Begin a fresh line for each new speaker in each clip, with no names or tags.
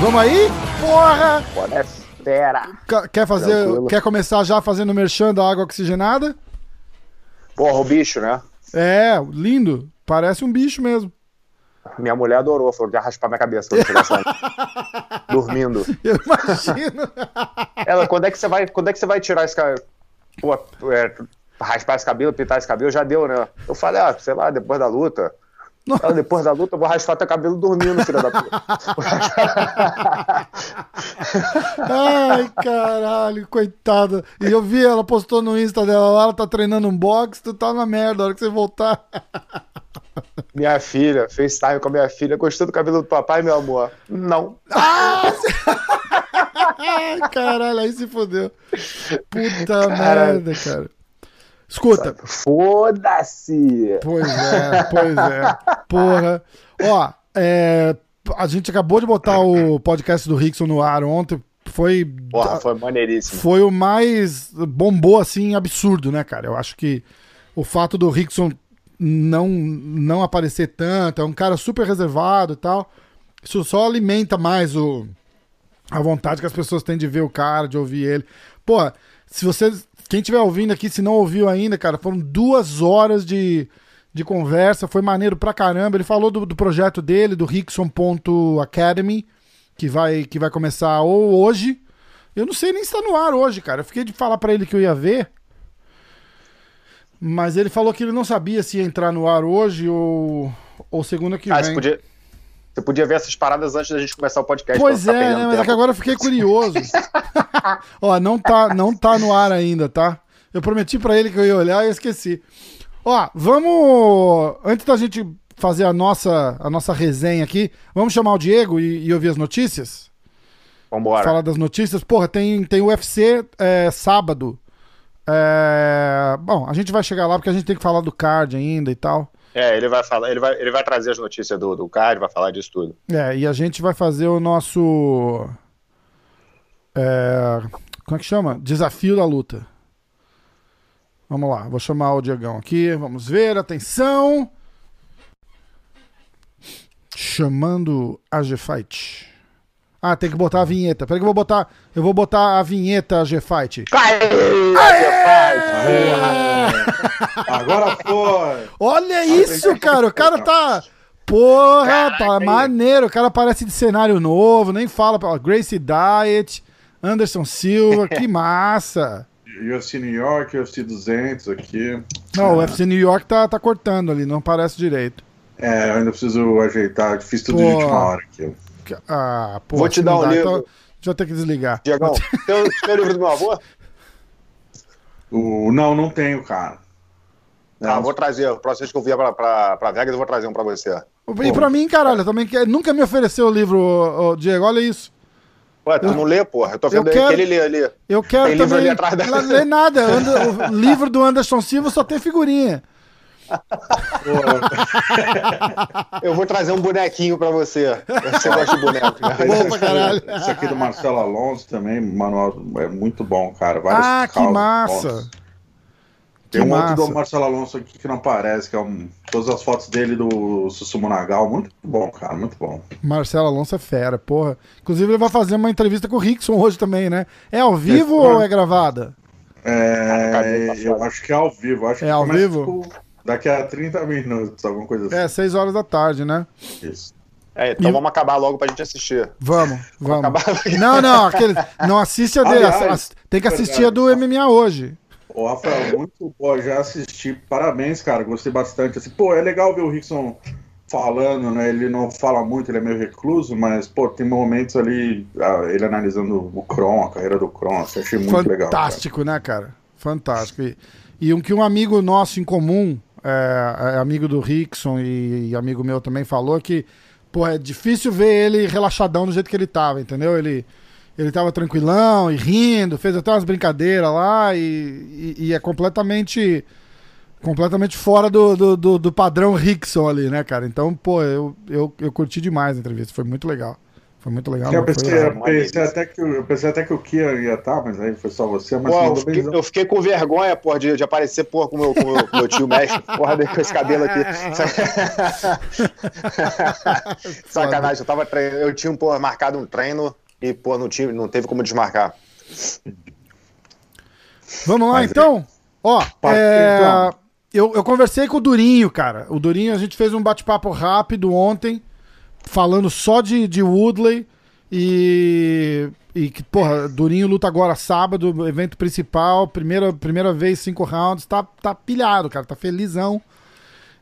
Vamos aí? Porra!
Pode fera.
Ca- Quer fazer,
Tranquilo.
quer começar já fazendo merchan da água oxigenada?
Porra, o bicho, né?
É, lindo. Parece um bicho mesmo.
Minha mulher adorou, falou que ia raspar minha cabeça quando chegasse lá. Dormindo.
Eu imagino.
Ela, quando é que você vai, quando é que você vai tirar esse cabelo? Pô, é, raspar esse cabelo, pintar esse cabelo, já deu, né? Eu falei, ah, sei lá, depois da luta. Depois da luta, eu vou raspar teu cabelo dormindo, filha da puta.
Ai, caralho, coitada. E eu vi, ela postou no Insta dela lá, ela tá treinando um box, tu tá na merda, a hora que você voltar.
minha filha, FaceTime com a minha filha, gostou do cabelo do papai, meu amor? Não.
Ai, caralho, aí se fodeu. Puta merda, cara. Escuta,
Foda-se!
Pois é, pois é. Porra. Ó, é, a gente acabou de botar o podcast do Rickson no ar ontem. Foi,
Porra, foi maneiríssimo.
foi o mais bombou assim, absurdo, né, cara? Eu acho que o fato do Rickson não, não aparecer tanto, é um cara super reservado e tal. Isso só alimenta mais o, a vontade que as pessoas têm de ver o cara, de ouvir ele. Pô, se você. Quem estiver ouvindo aqui, se não ouviu ainda, cara, foram duas horas de, de conversa, foi maneiro pra caramba. Ele falou do, do projeto dele, do Rickson.academy, que vai, que vai começar ou hoje. Eu não sei nem se tá no ar hoje, cara. Eu fiquei de falar pra ele que eu ia ver. Mas ele falou que ele não sabia se ia entrar no ar hoje ou, ou segunda que
Ah,
vem.
você podia, você podia ver essas paradas antes da gente começar o podcast.
Pois é, né? Mas é que agora eu fiquei curioso. Ó, não tá, não tá no ar ainda, tá? Eu prometi pra ele que eu ia olhar e eu esqueci. Ó, vamos. Antes da gente fazer a nossa, a nossa resenha aqui, vamos chamar o Diego e, e ouvir as notícias?
Vambora.
Falar das notícias. Porra, tem, tem UFC é, sábado. É, Bom, a gente vai chegar lá porque a gente tem que falar do card ainda e tal.
É, ele vai falar, ele vai, ele vai trazer as notícias do, do card, vai falar disso tudo.
É, e a gente vai fazer o nosso. É, como é que chama? Desafio da luta. Vamos lá, vou chamar o Diegão aqui. Vamos ver, atenção. Chamando a G-Fight. Ah, tem que botar a vinheta. Peraí que eu vou botar. Eu vou botar a vinheta G-Fight.
Agora foi!
Olha isso, cara. O cara tá. Porra, tá maneiro. O cara parece de cenário novo, nem fala. ó, Gracie Diet, Anderson Silva, que massa.
UFC New York, UFC 200 aqui.
Não, o UFC New York tá, tá cortando ali, não parece direito.
É, eu ainda preciso ajeitar, fiz tudo de
Pô.
última hora aqui.
Ah, pô,
Vou te dar
não
um
dá,
livro.
Então, a gente vai ter que desligar.
Diegão, tem, o- tem o livro do meu avô?
O, não, não tenho, cara.
Tá,
Não,
vou trazer. O próximo que eu vier pra, pra, pra Vegas, eu vou trazer um pra você.
E pra mim, caralho, também que nunca me ofereceu o livro, Diego, olha isso.
Ué, tu não lê, porra? Eu tô vendo
eu quero-
que ele lê ali.
Eu quero
Tem livro
também.
ali atrás da-
Não lê nada. O livro do Anderson Silva só tem figurinha.
Eu vou trazer um bonequinho pra você. Você gosta de boneco, né?
Bom pra caralho.
Esse aqui do Marcelo Alonso também, manual, é muito bom, cara. Vários
Ah, que massa.
bons.
Que
Tem um
massa.
outro do Marcelo Alonso aqui que não aparece, que é um, todas as fotos dele do Sussumonagal. Muito bom, cara, muito bom.
Marcelo Alonso é fera, porra. Inclusive, ele vai fazer uma entrevista com o Rickson hoje também, né? É ao vivo
É,
ou é gravada?
É, eu acho que é ao vivo. Acho
É
que
ao vivo?
tipo, daqui a 30 minutos, alguma coisa assim.
É, seis horas da tarde, né?
Isso.
É, então
E-
vamos acabar logo pra gente assistir.
Vamos, vamos.
acabar.
Não, não, aquele, não assiste a dele.
Aliás,
tem que assistir a do. MMA hoje.
Ô, Rafael, muito bom, já assisti. Parabéns, cara, gostei bastante. Assim, pô, é legal ver o Rickson falando, né? Ele não fala muito, ele é meio recluso, mas, pô, tem momentos ali, ah, ele analisando o Kron, a carreira do Kron, assim, achei muito legal. cara.
Fantástico, né, cara? Fantástico. E, e um que um amigo nosso em comum, é, é amigo do Rickson e, e amigo meu também falou que, pô, é difícil ver ele relaxadão do jeito que ele tava, entendeu? Ele, ele tava tranquilão e rindo, fez até umas brincadeiras lá e, e- e é completamente completamente fora do, do, do- do padrão Rickson ali, né, cara? Então, pô, eu, eu, eu curti demais a entrevista, foi muito legal. Foi muito legal.
Eu pensei, eu pensei até que, eu pensei até que o Kia ia estar, mas aí foi só você. Mas
Pô, eu fiquei, eu fiquei com vergonha, porra, de, de aparecer, porra, com o meu, com meu, meu tio mestre, porra, com esse cabelo aqui. Sacanagem, eu tava treinando, eu tinha, porra, marcado um treino e, pô, não, tive, não teve como desmarcar.
Vamos lá,
Mas é-
então? Ó,
Pode-
é,
então.
eu, eu conversei com o Durinho, cara. O Durinho, a gente fez um bate-papo rápido ontem, falando só de, de Woodley. E, e que, porra, Durinho luta agora sábado, evento principal, primeira, primeira vez, cinco rounds. Tá, tá pilhado, cara, tá felizão.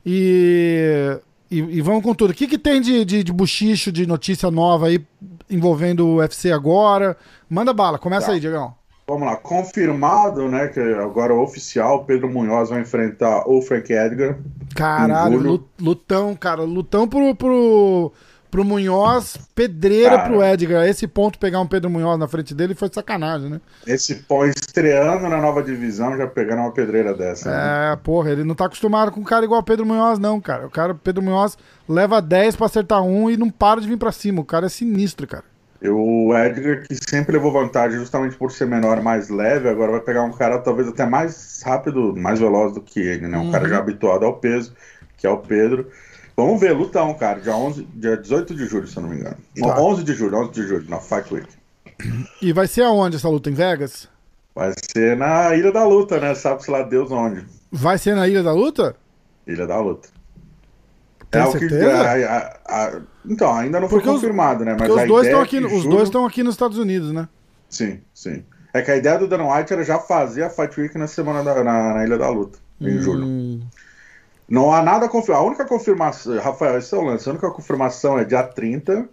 E, e, e vamos com tudo. O que, que tem de, de, de buchicho, de notícia nova aí envolvendo o UFC agora? Manda bala, começa
Tá.
aí, Diegão.
Vamos lá, confirmado, né? Que agora é oficial, Pedro Munhoz vai enfrentar o Frank Edgar.
Caralho, lutão, cara. Lutão pro, pro, pro Munhoz, pedreira
Cara.
pro Edgar. Esse ponto, pegar um Pedro Munhoz na frente dele foi sacanagem, né?
Esse pó estreando na nova divisão, já pegando uma pedreira dessa. né?
É, porra, ele não tá acostumado com um cara igual o Pedro Munhoz, não, cara. O cara, Pedro Munhoz, leva 10 pra acertar um e não para de vir pra cima. O cara é sinistro, cara.
E O Edgar, que sempre levou vantagem justamente por ser menor, mais leve, agora vai pegar um cara talvez até mais rápido, mais veloz do que ele, né? Um cara já habituado ao peso, que é o Pedro. Vamos ver, lutão, cara, dia, 11, dia 18 de julho, se eu não me engano.
Tá.
11 de julho, 11 de julho, na Fight Week.
E vai ser aonde essa luta? Em Vegas?
Vai ser na Ilha da Luta, né? Sabe-se lá Deus onde.
Vai ser na Ilha da Luta?
Ilha da Luta.
Tem
o que-
certeza?
a- a- a- então, ainda não foi
Porque os-
confirmado, né? Mas
os dois
é
aqui, os
julho-
dois estão aqui nos Estados Unidos, né?
Sim, sim. É que a ideia do Dana White era já fazer a Fight Week na semana da, na, na Ilha da Luta, em julho.
Hum,
Não há nada confirmado. A única confirmação, Rafael, esse é o lance. A única confirmação é dia 30,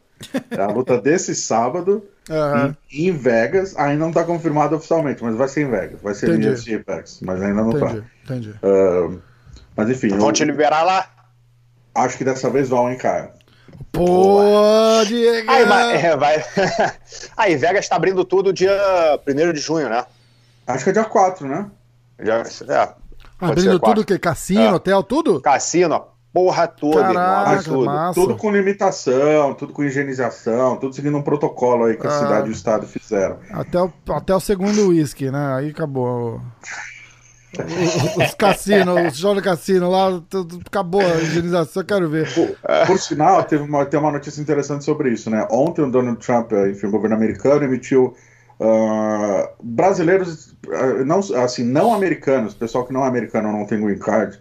é a luta desse sábado,
aham,
em, em Vegas. Ainda não está confirmado oficialmente, mas vai ser em Vegas. Vai ser
Entendi.
UFC Apex, mas ainda não
entendi,
tá.
entendi.
Mas enfim,
Vão
eu
te liberar lá?
acho que dessa vez vão, hein, cara.
Pô, Diego!
Aí, vai, é, vai. Aí, Vegas tá abrindo tudo dia 1 de junho, né?
Acho que é dia 4, né?
Já, é,
Abrindo tudo o quê? Cassino,
É.
hotel, tudo?
Cassino, porra toda,
Caraca.
Absurdo.
massa.
Tudo com limitação, tudo com higienização, tudo seguindo um protocolo aí que a
Ah.
cidade e o estado fizeram.
Até o, até o segundo uísque, né? Aí acabou. Os, os cassinos, os shows de cassino lá, tudo, acabou a higienização, eu quero ver.
Por sinal, teve uma, tem uma notícia interessante sobre isso, né? Ontem o Donald Trump, enfim, o governo americano emitiu ah, brasileiros, ah, não, assim, não americanos, pessoal que não é americano não tem green card,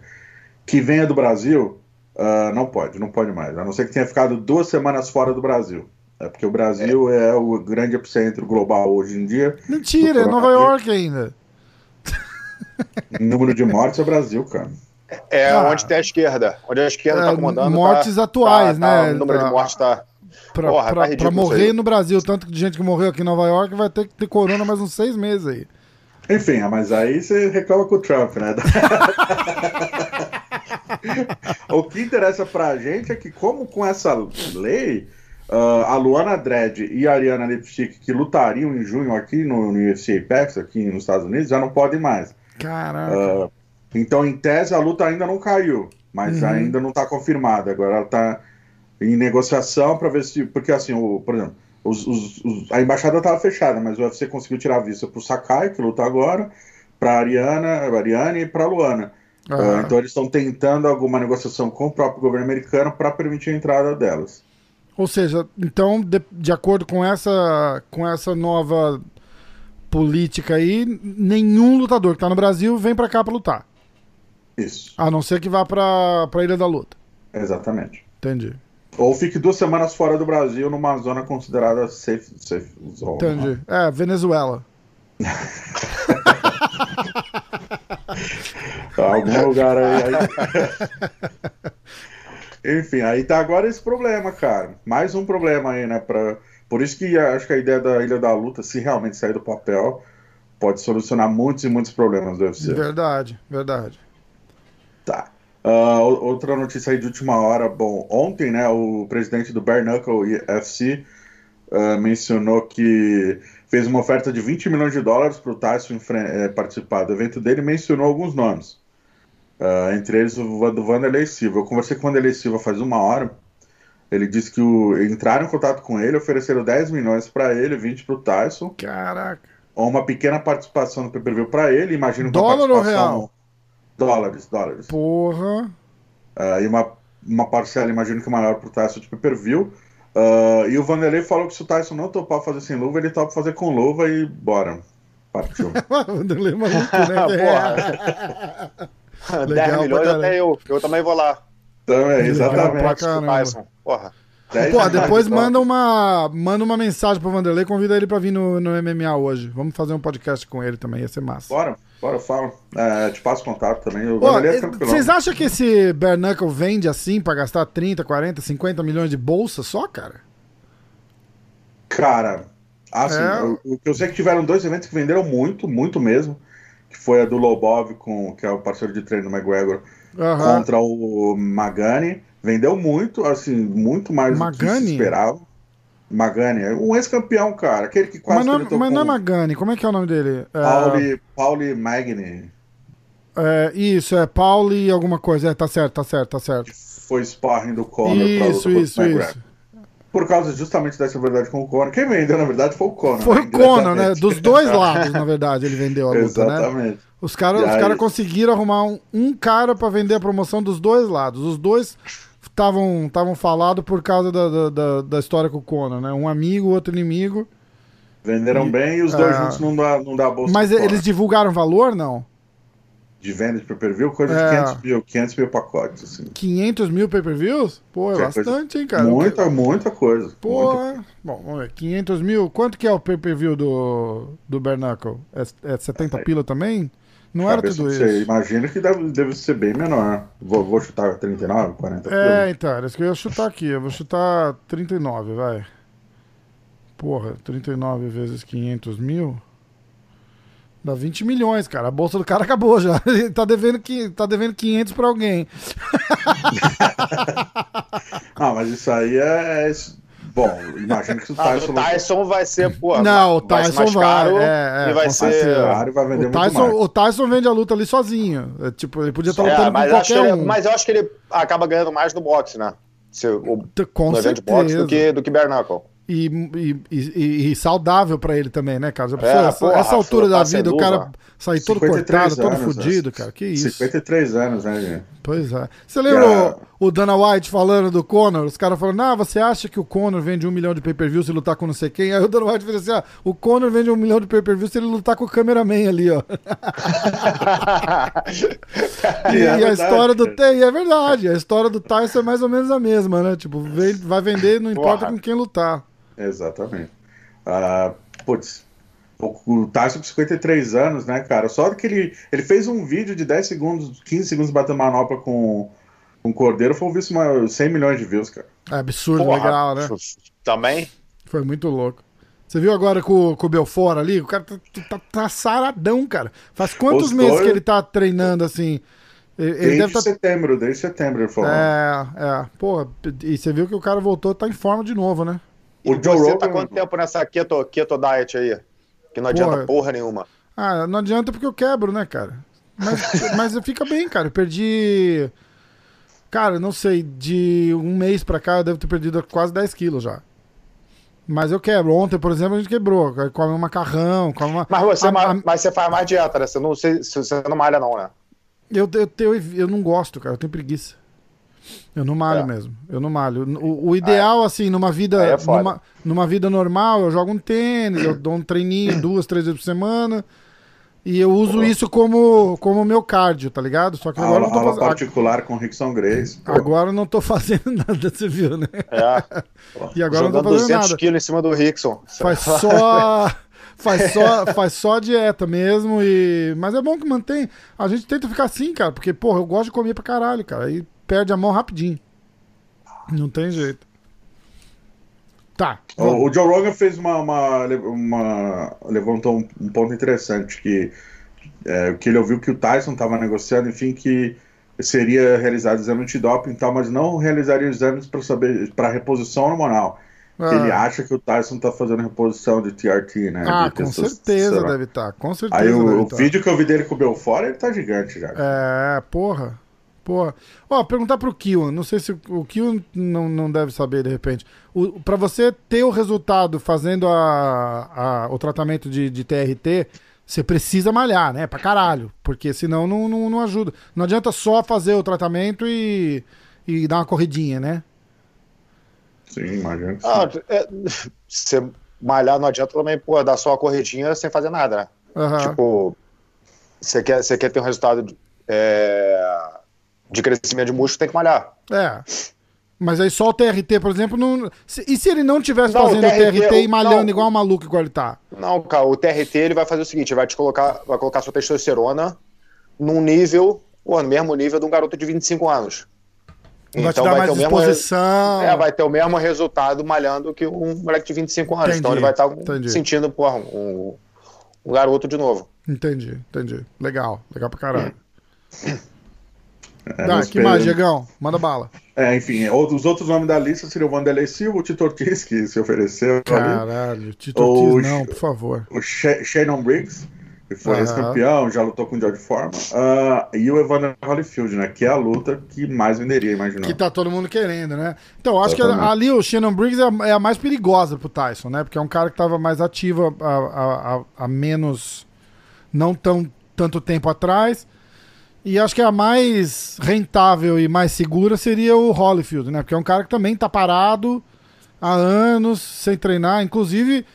que venha do Brasil, ah, não pode, não pode mais. A não ser que tenha ficado duas semanas fora do Brasil. É porque o Brasil é, o grande epicentro global hoje em dia.
Mentira, é Nova York ainda.
Número de mortes é o Brasil, cara.
É
Ah.
onde tem a esquerda. Onde a esquerda
É,
tá comandando.
mortes
tá-
atuais,
tá- tá-
né?
O número
Tá-
de mortes tá.
Pra,
Porra, tá
pra,
ridículo
pra morrer no Brasil, tanto de gente que morreu aqui em Nova York, vai ter que ter corona mais uns seis meses aí.
Enfim, mas aí você reclama com o Trump, né? o que interessa pra gente é que, como com essa lei, ah, a Luana Dredd e a Ariana Lipstick, que lutariam em junho aqui no, no UFC Apex, aqui nos Estados Unidos, já não podem mais.
Caraca.
Ah, então, em tese, a luta ainda não caiu, mas
Uhum.
ainda não está confirmada. Agora ela está em negociação para ver se. Porque, assim, o, por exemplo, os- os- os- a embaixada estava fechada, mas o UFC conseguiu tirar a vista para o Sakai, que luta agora, para a Ariana, a Ariane e para a Luana. Ah,
Ah,
então, eles estão tentando alguma negociação com o próprio governo americano para permitir a entrada delas.
Ou seja, então, de, de acordo com essa, com essa nova política aí, nenhum lutador que tá no Brasil vem pra cá pra lutar.
Isso,
A não ser que vá pra, pra Ilha da Luta.
exatamente.
Entendi.
Ou fique duas semanas fora do Brasil, numa zona considerada safe, safe zone.
Entendi. É, Venezuela.
Algum lugar aí. aí. Enfim, aí tá agora esse problema, cara. Mais um problema aí, né? Pra... Por isso que acho que a ideia da Ilha da Luta, se realmente sair do papel, pode solucionar muitos e muitos problemas do UFC.
Verdade, verdade.
Tá. O- outra notícia aí de última hora. Bom, ontem, né, o presidente do Bare Knuckle FC ah, mencionou que fez uma oferta de 20 milhões de dólares para o Tyson eh, participar do evento dele e mencionou alguns nomes. Ah, entre eles o do Vanderlei Silva. Eu conversei com o Vanderlei Silva faz uma hora. Ele disse que o, entraram em contato com ele, ofereceram 10 milhões para ele, 20 pro Tyson.
Caraca.
Ou uma pequena participação no pay-per-view para ele, imagino que
Dólar ou real?
Dólares, dólares.
Porra.
Uh, e uma, uma parcela, imagino que maior pro Tyson de pay-per-view. Uh, e o Vanderlei falou que se o Tyson não topar fazer sem luva, ele topa fazer com luva e bora. Partiu.
Vanderlei é maluco, né?
Porra. 10 milhões até eu. Eu também vou lá.
Também, exatamente.
Tyson. Porra.
Pô, depois manda uma, manda uma mensagem pro Vanderlei, convida ele pra vir no, no MMA hoje. Vamos fazer um podcast com ele também, ia ser massa.
Bora, bora, fala. É, te passo contato também. O
é Vocês acham que esse Bare Knuckle vende assim pra gastar 30, 40, 50 milhões de bolsa só, cara?
Cara, assim, é... eu, eu sei que tiveram dois eventos que venderam muito, muito mesmo. Que foi a do Lobov, com, que é o parceiro de treino do McGregor, uhum. contra o Magani. Vendeu muito, assim, muito mais
Magani? do que
se esperava. Magani, é um ex-campeão, cara. Aquele que quase
Mas, não, mas não é Magani, como é que é o nome dele?
É, Pauli, Pauli Magni.
É, isso, é Pauli alguma coisa. É, tá certo, tá certo, tá certo.
Foi sparring do Conor
Isso, isso, isso.
Por causa justamente dessa verdade com o Conor. Quem vendeu, na verdade, foi o Conor.
Foi né? o Conor, né? Dos dois lados, na verdade, ele vendeu a luta, né? Exatamente. né? Os caras aí... cara conseguiram arrumar um, um cara para vender a promoção dos dois lados. Os dois estavam estavam falados por causa da, da, da, história com o Conor, né? Um amigo, outro inimigo.
Venderam e, bem e os dois é... juntos não dá, não dá bolsa.
Mas eles divulgaram valor, não?
De venda de pay-per-view, coisa é... de 500 mil, 500 mil pacotes. Assim.
500 mil pay-per-views? Pô, é, bastante, coisa... hein, cara?
Muita, muita coisa.
Pô,
muita...
bom, vamos ver. 500 mil, quanto que é o pay-per-view do, do Bernacle? É, é 70 é. pila também? Não era tudo isso.
Imagina que deve, deve ser bem menor. Vou, vou chutar 39, 40.
É, então, era isso que eu ia chutar aqui. Eu vou chutar 39, vai. Porra, 39 vezes 500 mil. Dá 20 milhões, cara. A bolsa do cara acabou já. Ele tá devendo, tá devendo 500 pra alguém.
ah, mas isso aí é, é Bom, imagino que o Tyson.
o Tyson vai ser, pô.
Não, o Tyson vai.
Caro,
é,
é, e vai ser.
Caro, vai vender
o, Tyson, o Tyson vende a luta ali sozinho. É, tipo, ele podia estar
é,
lutando com qualquer
ele,
um.
Mas eu acho que ele acaba ganhando mais no boxe, né? Se, o,
com no certeza. boxe
do que, do que bare
E, e, e, e, saudável pra ele também, né, cara? É, essa, porra, essa altura da vida, o cara sair todo cortado, todo fudido, cara. Que isso?
53 anos, né, gente?
Pois é. Você lembra o, o, Dana White falando do Conor? Os caras falando, ah, você acha que o Conor vende um milhão de pay-per-view se lutar com não sei quem? Aí o Dana White fez assim, ah, o Conor vende um milhão de pay-per-view se ele lutar com o cameraman ali, ó. e, é e a história do... Tem, é verdade, a história do Tyson é mais ou menos a mesma, né? Tipo, vai vender, não importa Porra. com quem lutar.
Exatamente. Uh, putz, o Tyson com 53 anos, né, cara? Só que ele, ele fez um vídeo de 10 segundos, 15 segundos batendo manopla com, o Cordeiro, foi visto uma 100 milhões de views, cara.
É absurdo, Porra, legal, né?
Também?
Foi muito louco. Você viu agora com, com o Belfort ali? O cara tá, tá, tá saradão, cara. Faz quantos Os meses dois... que ele tá treinando assim?
Ele desde tá... setembro, desde setembro ele falou.
É, é. Pô, e você viu que o cara voltou, tá em forma de novo, né?
O Joe você Rogan... tá quanto tempo nessa keto, keto diet aí? Que não adianta porra, porra nenhuma.
Ah, não adianta porque eu quebro, né, cara? Mas, mas fica bem, cara. Eu perdi. Cara, não sei, de um mês pra cá eu devo ter perdido quase 10 quilos já. Mas eu quebro. Ontem, por exemplo, a gente quebrou. Come um macarrão, come uma.
Mas você, a, a... mas você faz mais dieta, né? Você não, você, você não malha, não, né?
Eu, eu, eu, eu não gosto, cara. Eu tenho preguiça. Eu não malho é. mesmo. Eu não malho. O, o ideal, ah, é. assim, numa vida, é numa, numa vida normal, eu jogo um tênis, eu dou um treininho duas, três vezes por semana. E eu uso Pô. isso como, como meu cardio, tá ligado? Só que agora
aula, não tô fazendo. particular com Rickson Grace.
Pô. Agora não tô fazendo nada, você viu, né?
É.
e agora Jogando não tô fazendo 200 nada.
quilos em cima do Rickson.
Faz só. faz só, faz só dieta mesmo e... Mas é bom que mantém... A gente tenta ficar assim, cara, porque, porra, eu gosto de comer pra caralho, cara. Aí perde a mão rapidinho. Não tem jeito. Tá.
O, o Joe Rogan fez uma, uma, uma levantou um, um, ponto interessante que é, que ele ouviu que o Tyson estava negociando, enfim, que seria realizado exame antidoping e tal, mas não realizaria exames para saber para reposição hormonal. Ah. Ele acha que o Tyson está fazendo reposição de TRT, né?
Ah, de com certeza deve estar, tá, com certeza.
Aí
o,
o tá. vídeo que eu vi dele com o Belfort, ele tá gigante já.
É, porra. Pô, ó, perguntar pro Kiwan, não sei se o Kiwan não, não deve saber de repente. O, pra você ter o resultado fazendo a, a, o tratamento de, de TRT, você precisa malhar, né? Pra caralho. Porque senão não, não, não ajuda. Não adianta só fazer o tratamento e, e dar uma corridinha, né?
Sim, imagina.
Ah, é, você malhar não adianta também, pô, dar só uma corridinha sem fazer nada, né?
Aham.
Tipo, você quer, você quer ter um resultado de, é, de crescimento de músculo, tem que malhar.
É. Mas aí só o TRT, por exemplo, não. e se ele não tivesse
Não, o
fazendo o TRT,
TRT
e malhando
não.
igual um maluco igual ele tá?
Não, cara, o TRT ele vai fazer o seguinte, vai te colocar, vai colocar sua testosterona num nível, pô, no mesmo nível de um garoto de 25 anos.
Vai te dar mais
o mesmo, é, vai ter o mesmo resultado malhando que um moleque de 25 anos.
Entendi,
então ele vai estar
entendi.
sentindo, porra, um, um garoto de novo.
Entendi, entendi. Legal, legal pra caralho.
É,
Tá, que mais, Diegão? Manda bala.
É, enfim, outros- os outros nomes da lista seriam o Vanderlei Silva, o Tito Ortiz, que se ofereceu
Caralho, Tito
Ou
Ortiz, não,
Sh-
por favor.
o Sha- Shannon Briggs, que foi
Aham.
ex-campeão, já lutou com o George Foreman, ah, e o Evander Holyfield, né, que é a luta que mais venderia, imagina.
Que tá todo mundo querendo, né? Então, acho que ali o Shannon Briggs é a, é a mais perigosa pro Tyson, né? Porque é um cara que tava mais ativo há, há- há- há menos. não tão tanto tempo atrás. E acho que a mais rentável e mais segura seria o Holyfield, né? Porque é um cara que também tá parado há anos, sem treinar. Inclusive,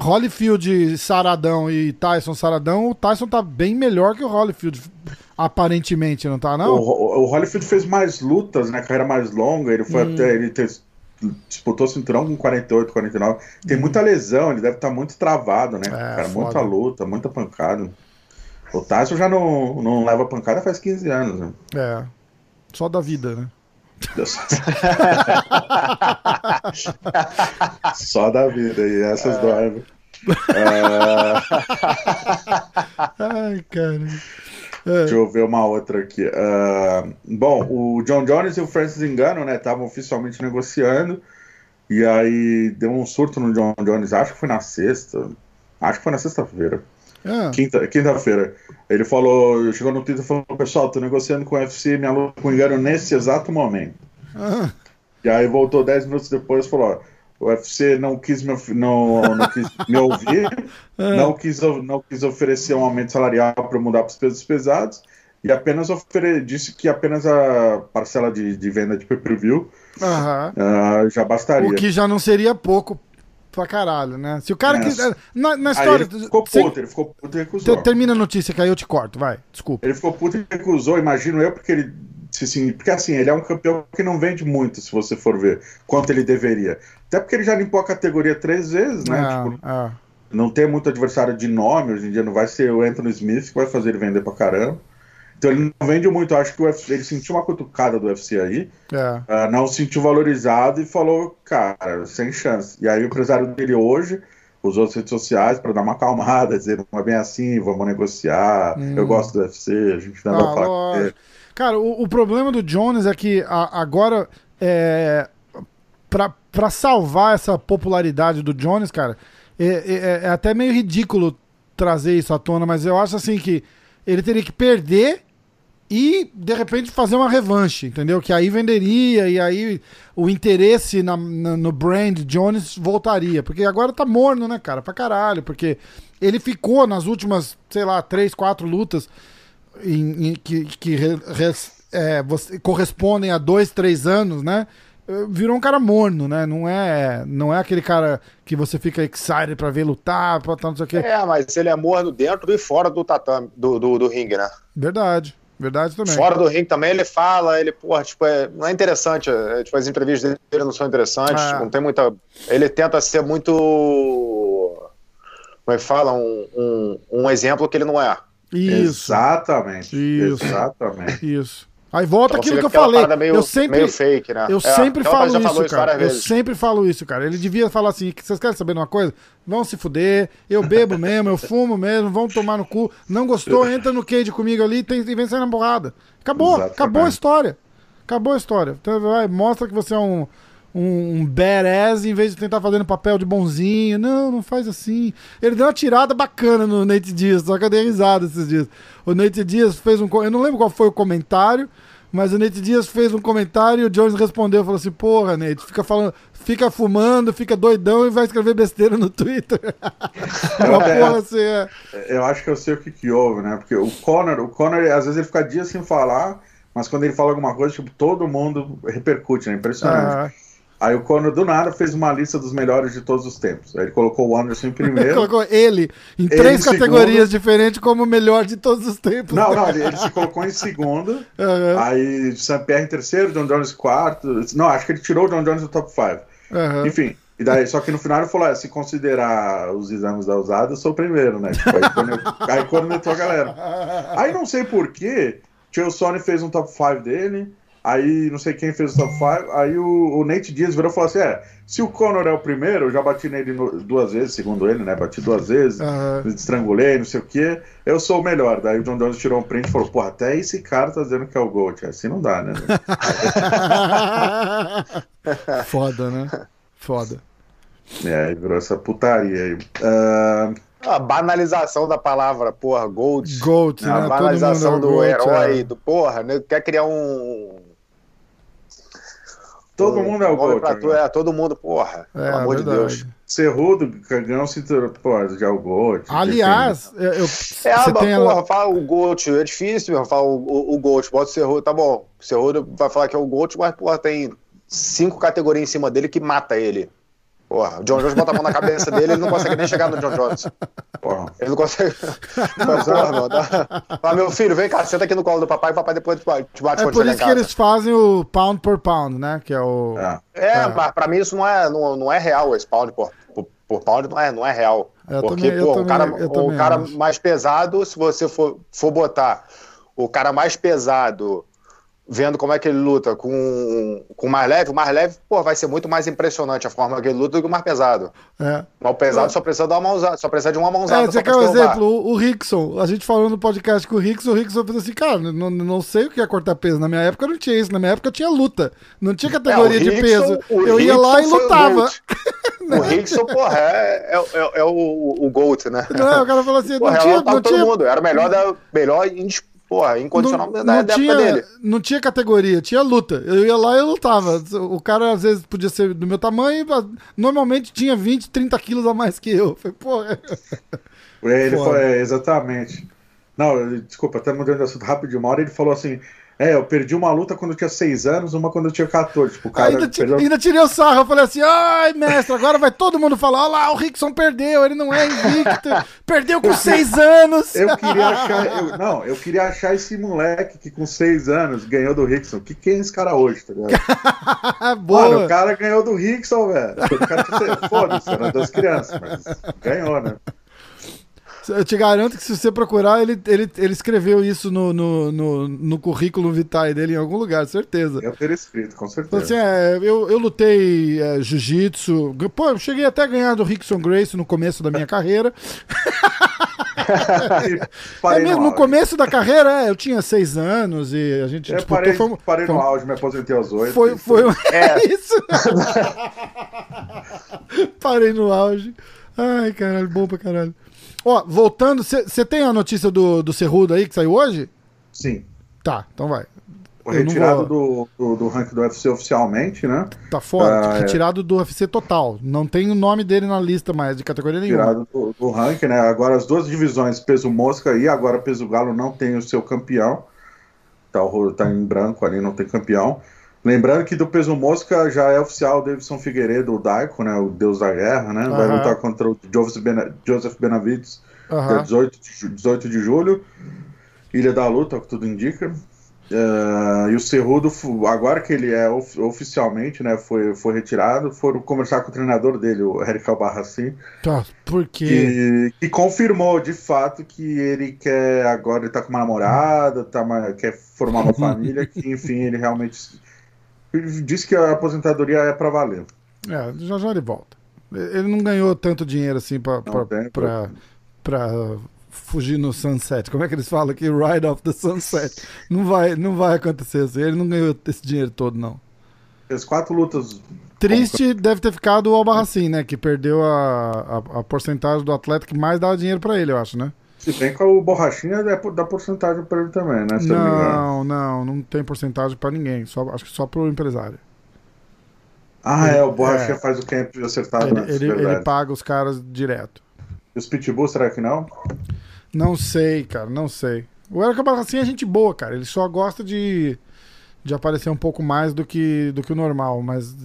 Holyfield saradão e Tyson saradão, o Tyson tá bem melhor que o Holyfield, aparentemente, não tá, não?
o, o Holyfield fez mais lutas, né, carreira mais longa, ele foi
Hum.
até, ele te- disputou cinturão com 48, 49, tem muita lesão, ele deve estar muito travado, né,
Hum. É,
cara,
foda.
muita luta, muita pancada. O Tyson já não, não leva pancada faz 15 anos, né.
É. Só da vida, né?
Deus. Só da vida, e essas doem. Ah,
Ai, cara.
Deixa eu ver uma outra aqui. Ah, bom, o John Jones e o Francis Engano, né, estavam oficialmente negociando. E aí deu um surto no John Jones, acho que foi na sexta. Acho que foi na sexta-feira.
Ah,
Quinta- Quinta-feira. Ele falou, chegou no Twitter e falou: Pessoal, tô negociando com o UFC minha luta com o Engano nesse exato momento.
ah,
E aí voltou 10 minutos depois e falou: o UFC não quis me, não, não quis me ouvir, não, quis, não quis oferecer um aumento salarial para mudar para os pesos pesados, e apenas ofere, disse que apenas a parcela de, de venda de pay-per-view ah, já bastaria.
O que já não seria pouco pra caralho, né? Se o cara que. Na, na história.
ele ficou puto, ele ficou puto e recusou.
te- termina a notícia que aí eu te corto, vai. Desculpa.
Ele ficou puto e recusou, imagino eu, porque ele. Assim, porque assim, ele é um campeão que não vende muito, se você for ver quanto ele deveria. Até porque ele já limpou a categoria três vezes, né?
Ah,
Tipo,
ah.
não tem muito adversário de nome hoje em dia, não vai ser o Anthony Smith que vai fazer ele vender pra caramba. Então ele não vende muito, eu acho que o UFC, ele sentiu uma cutucada do UFC aí,
É.
ah, não se sentiu valorizado e falou, cara, sem chance. E aí o empresário dele hoje usou as redes sociais para dar uma acalmada, dizer, não é bem assim, vamos negociar, eu gosto do UFC, a gente não
Hum. Ah,
vai.
Cara, o, o problema do Jones é que a- agora, é, pra salvar essa popularidade do Jones, cara, é, é- é até meio ridículo trazer isso à tona, mas eu acho assim que ele teria que perder e, de repente, fazer uma revanche, entendeu? Que aí venderia e aí o interesse na- na- no brand Jones voltaria. Porque agora tá morno, né, cara? Pra caralho. Porque ele ficou nas últimas, sei lá, três, quatro lutas em- em- que, que re- res- é, você- correspondem a dois, três anos, né? Virou um cara morno, né? Não é, não é aquele cara que você fica excited pra ver lutar, pra tal, não sei o quê.
É, mas ele é morno dentro e fora do tatame, do, do, do ringue, né?
Verdade, verdade também.
Fora do ringue também ele fala, ele, porra, tipo, é, não é interessante. é, tipo, as entrevistas dele não são interessantes,
Ah.
não tem muita. Ele tenta ser muito. Como é que fala? Um, um, um exemplo que ele não é.
Isso,
Exatamente.
Isso.
Exatamente.
isso. Aí volta
Então
aquilo que eu falei.
Meio,
eu sempre,
meio fake, né?
eu
É,
sempre falo isso, cara. Eu
vezes.
sempre falo isso, cara. Ele devia falar assim: vocês querem saber de uma coisa? Vão se fuder, eu bebo mesmo, eu fumo mesmo, vão tomar no cu. Não gostou, entra no cage comigo ali tem, e vem sair na borrada. Acabou,
Exatamente.
acabou a história. Acabou a história. Então, vai, mostra que você é um, um, um badass em vez de tentar fazer no papel de bonzinho. Não, não faz assim. Ele deu uma tirada bacana no Nate Diaz, só que eu dei risada esses dias. O Nate Diaz fez um. Eu não lembro qual foi o comentário, Mas o Nate Dias fez um comentário e o Jones respondeu, falou assim, porra, Nate, fica falando, fica fumando, fica doidão e vai escrever besteira no Twitter. Uma porra assim, é.
Eu acho que eu sei o que que houve, né? Porque o Conor, o Conor, às vezes ele fica dias sem falar, mas quando ele fala alguma coisa, tipo, todo mundo repercute, né? Impressionante.
Ah,
Aí o Conor do nada fez uma lista dos melhores de todos os tempos. Aí ele colocou o Anderson em primeiro.
colocou ele em
Ele
três categorias diferentes como o melhor de todos os tempos.
Não, não, ele, ele se colocou em segundo.
Aham,
Aí Sam Pierre em terceiro, John Jones em quarto. Não, acho que ele tirou o John Jones do top 5.
aham.
Enfim, e daí, só que no final ele falou: é, se considerar os exames da usada, eu sou o primeiro, né? Tipo, aí, cornetou a galera. Aí não sei porquê, Tio Sony fez um top 5 dele. Aí não sei quem fez o top 5. Aí o, o Nate Diaz virou e falou assim: é, se o Conor é o primeiro, eu já bati nele no- duas vezes, segundo ele, né? Bati duas vezes,
Aham.
estrangulei, não sei o quê. Eu sou o melhor. Daí o John Jones tirou um print e falou: pô, até esse cara tá dizendo que é o Gold. Assim não dá, né?
Foda, né? Foda.
É, aí virou essa putaria aí. Ah,
A banalização da palavra, porra, Gold.
Goat,
a
né?
banalização do
é o Goat,
herói,
é.
do porra, né? Quer criar um.
Todo mundo é o Gold.
pra tu, é, todo mundo, porra.
É,
pelo amor de. Deus.
Cerrudo ganhou cinturão, pô, já é o Gold.
Aliás, eu, eu-
É,
você
mas,
tem
porra, fala o Gold, é difícil mesmo falar o, o, o Gold, bota o Cerrudo, tá bom. O Cerrudo vai falar que é o Gold, mas, porra, tem cinco categorias em cima dele que mata ele. Porra, o John Jones bota a mão na cabeça dele, ele não consegue nem chegar no John Jones.
Porra.
Ele não consegue. Mas, porra, meu, dá... Fala, meu filho, vem cá, senta aqui no colo do papai, o papai depois te bate
É
quando
por
chegar em
isso que eles fazem o pound por pound, né? Que é o.
É.
É,
É.
mas pra mim isso não é, não, não é real, esse pound por, por, por pound não é, não é real.
Eu
Porque,
também-
pô, o cara, o cara
acho.
mais pesado, se você for, for botar o cara mais pesado vendo como é que ele luta com com o mais leve, o mais leve, pô, vai ser muito mais impressionante a forma que ele luta do que o mais pesado.
É.
O pesado só precisa dar uma mãozada, só precisa de uma mãozada
É, você quer um exemplo? O, o Rickson, a gente falou no podcast com o Rickson, o Rickson fez assim, cara, não, não sei o que é cortar peso. Na minha época não tinha isso, na minha época tinha luta. Não tinha categoria
É,
de peso. Eu ia lá e lutava.
Gold. O Rickson, porra, é, é, é, é o, o GOAT, né?
Não é? O cara falou assim,
Porra,
não
ela
tinha, não
todo
tinha,
mundo. Era melhor, da, melhor indis- porra, incondicional
não,
da,
não
da
tinha,
época dele.
não tinha categoria, tinha luta. Eu ia lá e eu lutava. O cara às vezes podia ser do meu tamanho, mas normalmente tinha 20, 30 quilos a mais que eu. Eu Falei, pô, é-
Ele foi, é, exatamente. Não, desculpa, até mudando de assunto rápido de uma hora, ele falou assim: É, eu perdi uma luta quando eu tinha 6 anos, uma quando eu tinha 14. Tipo, cara
ainda,
perdeu-
ainda tirei o sarro. Eu falei assim, ai, mestre, agora vai todo mundo falar, olha lá, o Rickson perdeu, ele não é invicto, perdeu com 6 anos.
Eu queria achar. eu- não, eu queria achar esse moleque que com 6 anos ganhou do Rickson. Que quem é esse cara hoje, tá ligado? Mano,
Boa.
o cara ganhou do Rickson, velho. O cara Foda-se, era das crianças, mas ganhou, né?
Eu te garanto que se você procurar, ele, ele, ele escreveu isso no, no, no, no currículo vitae dele em algum lugar, certeza.
Eu teria escrito, com certeza.
assim, é, eu, eu lutei é, jiu-jitsu. Pô, eu cheguei até a ganhar do Rickson Grace no começo da minha carreira. É mesmo,
no
no começo da carreira, é, eu tinha seis anos e a gente
Eu
disputou.
parei,
foi,
parei
foi,
no auge, me aposentei aos 8.
foi, foi um-
É.
isso. Parei no auge. Ai, caralho, bom pra caralho. Ó, voltando, você tem a notícia do, do Cerrudo aí que saiu hoje?
Sim.
Tá, então vai.
Foi retirado
vou-
do, do, do ranking do UFC oficialmente, né?
Tá fora,
Ah, é.
retirado do UFC total. Não tem o nome dele na lista mais, de categoria nenhuma.
Tirado do, do ranking, né? Agora as duas divisões, peso mosca e agora peso galo, não tem o seu campeão. Tá, o tá em branco ali, não tem campeão. Lembrando que do peso mosca já é oficial o Davidson Figueiredo, o Daico, né? O deus da guerra, né? Vai lutar contra o Joseph, Bena- Joseph Benavides dia
Aham.
18 de, ju- 18 de julho. Ilha da Luta, o que tudo indica. Eh, e o Cerrudo, agora que ele é of- oficialmente, né, foi, foi retirado, foram conversar com o treinador dele, o Eric Albarracin,
Tá, porque.
que, que confirmou de fato que ele quer agora ele tá com uma namorada, tá quer formar uma família, que enfim, ele realmente disse que a aposentadoria é para valer.
É, já já ele volta. Ele não ganhou tanto dinheiro assim pra fugir no sunset. Como é que eles falam aqui? Ride off the sunset. Não vai, não vai acontecer assim. Ele não ganhou esse dinheiro todo, não.
Fez quatro lutas.
Triste deve ter ficado o Albarracin, né? Que perdeu a, a, a porcentagem do atleta que mais dava dinheiro pra ele, eu acho, né?
Se bem que o borrachinha dá porcentagem para ele também, né?
não, não, não tem porcentagem para ninguém. Só, acho que só pro empresário.
Ah, ele, é, o borrachinha é, faz o camp acertado.
Ele, ele, ele, paga os caras direto.
E os pitbull, será que não?
Não sei, cara, não sei. O Eric Barracinha é gente boa, cara. Ele só gosta de de aparecer um pouco mais do que, do que o normal, mas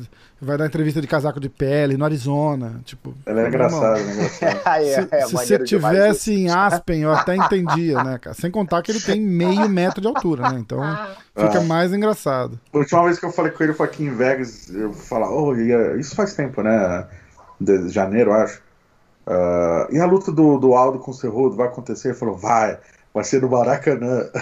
vai dar entrevista de casaco de pele no Arizona, tipo...
Ele é engraçado, né? Engraçado.
se, é, se você tivesse em Aspen, eu até entendia, né, cara? Sem contar que ele tem meio metro de altura, né? Então fica ah. mais engraçado.
A última vez que eu falei com ele foi aqui em Vegas, eu falar, oh, isso faz tempo, né? De janeiro, acho. Uh, e a luta do, do Aldo com o Cerrudo vai acontecer? Ele falou, vai, vai ser no Maracanã.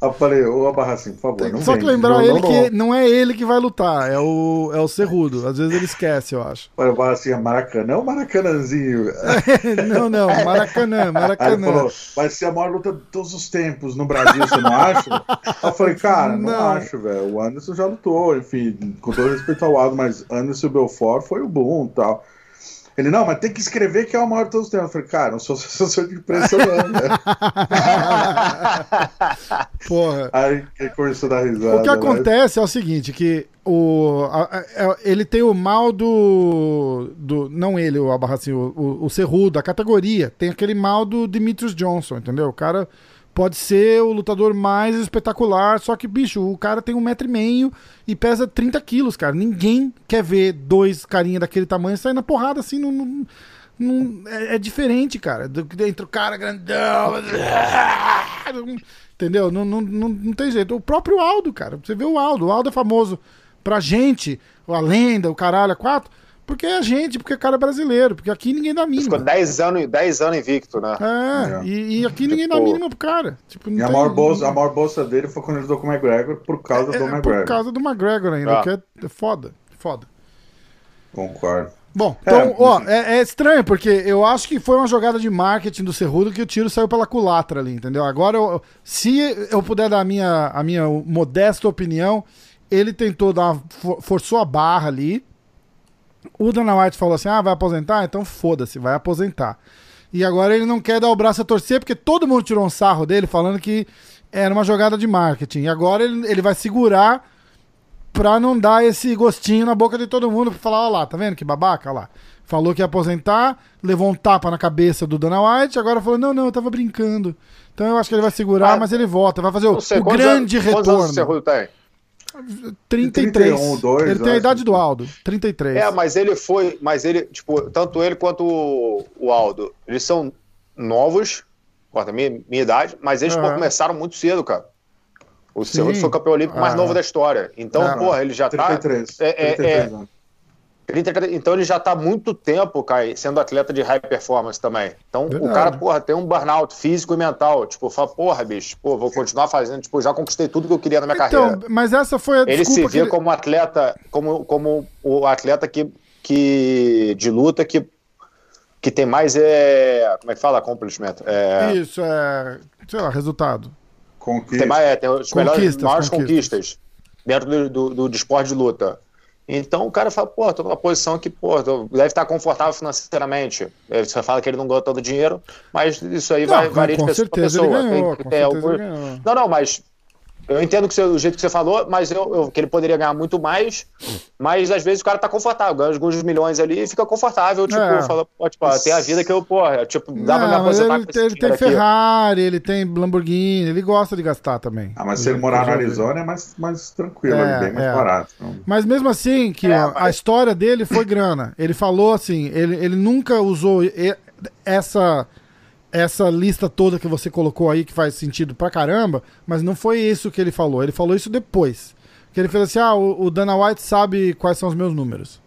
Eu falei, ô Abarracim, por favor, não
Só que lembrar não, ele não, que não é ele que vai lutar, é o, é o Cerrudo. Às vezes ele esquece, eu acho.
Olha, o Abarracim é Maracanã ou Maracanãzinho?
não, não, Maracanã, Maracanã. Aí ele falou,
vai ser a maior luta de todos os tempos no Brasil, você não acha? eu falei, cara, não, não acho, velho. O Anderson já lutou, enfim, com todo respeito ao lado, mas Anderson Belfort foi o bom e tal. Ele, não, mas tem que escrever que é o maior de todos os tempos. Eu falei, cara, não sou assessor de imprensa, não, né?
Porra.
Aí começou a dar risada.
O que acontece é o seguinte, que o, a, a, é, ele tem o mal do. do não ele, o Abarracinho, o, o, o Cerrudo, a categoria. Tem aquele mal do Demetrius Johnson, entendeu? O cara pode ser o lutador mais espetacular, só que, bicho, o cara tem um metro e meio e pesa 30 quilos, cara. Ninguém quer ver dois carinha daquele tamanho saindo na porrada assim, não, não, é, é, diferente, cara. Dentro o cara grandão. Entendeu? Não, não, não, não tem jeito. O próprio Aldo, cara. Você vê o Aldo. O Aldo é famoso pra gente, a lenda, o caralho, a quatro porque é a gente, porque é cara brasileiro, porque aqui ninguém dá mínima.
Ficou 10 anos, 10 anos invicto, né?
É, é. E, e, aqui ninguém tipo, dá mínima pro cara. Tipo,
e a, maior bolsa, a maior bolsa dele foi quando ele lutou com o McGregor por causa é, do é, McGregor.
Por causa do McGregor ainda, ah. que é foda. Foda.
Concordo.
Bom, então, é, ó, é, é, estranho, porque eu acho que foi uma jogada de marketing do Cerrudo que o tiro saiu pela culatra ali, entendeu? Agora, eu, se eu puder dar a minha, a minha modesta opinião, ele tentou dar, forçou a barra ali, o Dana White falou assim: ah, vai aposentar? Então foda-se, vai aposentar. E agora ele não quer dar o braço a torcer, porque todo mundo tirou um sarro dele falando que era uma jogada de marketing. E agora ele, ele vai segurar pra não dar esse gostinho na boca de todo mundo, pra falar, ó lá, tá vendo que babaca? Ó lá. Falou que ia aposentar, levou um tapa na cabeça do Dana White, agora falou, não, não, eu tava brincando. Então eu acho que ele vai segurar, ah, mas ele volta, vai fazer o, o grande anos, retorno. Quantos anos tem? 33. 31, 2, ele tem a idade do Aldo, 33.
É, mas ele foi, mas ele, tipo, tanto ele quanto o, o Aldo, eles são novos, quanto a minha, minha idade, mas eles uhum. pô, começaram muito cedo, cara. O Cerrudo foi o campeão olímpico mais novo da história. Então, é, porra, ele já 33, tá. É, 33 é, é, então ele já está muito tempo, Kai, sendo atleta de high performance também. Então Verdade. o cara, porra, tem um burnout físico e mental. Tipo, fala, porra, bicho, pô, vou continuar fazendo. Tipo, já conquistei tudo que eu queria na minha então, carreira.
Mas essa foi a
Ele se vê ele... como atleta, como, como o atleta que, que de luta que, que tem mais, é, como é que fala? Accomplishment. É...
Isso, é, sei lá, resultado.
Conquista. Tem, mais, é, tem os melhores, maiores conquistas, conquistas dentro do, do, do, do esporte de luta. Então o cara fala, pô, tô numa posição que, pô, deve estar confortável financeiramente. Você fala que ele não ganhou todo o dinheiro, mas isso aí não, vai variar de pessoa pessoa. Ganhou, Tem, tem algum... Não, não, mas eu entendo que você, o jeito que você falou, mas eu, eu, que ele poderia ganhar muito mais, mas às vezes o cara tá confortável, ganha alguns milhões ali e fica confortável, tipo, é. fala, pô, tipo, tem a vida que eu, porra, tipo, dá não, pra me aposentar
ele, ele tem Ferrari, ele tem Lamborghini, ele gosta de gastar também.
Ah, mas se ele morar no Arizona é mais, mais tranquilo, é, bem mais é. barato. Então...
Mas mesmo assim, que é, mas... a história dele foi grana. Ele falou assim, ele, ele nunca usou essa essa lista toda que você colocou aí, que faz sentido pra caramba, mas não foi isso que ele falou. Ele falou isso depois. Que ele fez assim: ah, o, o Dana White sabe quais são os meus números.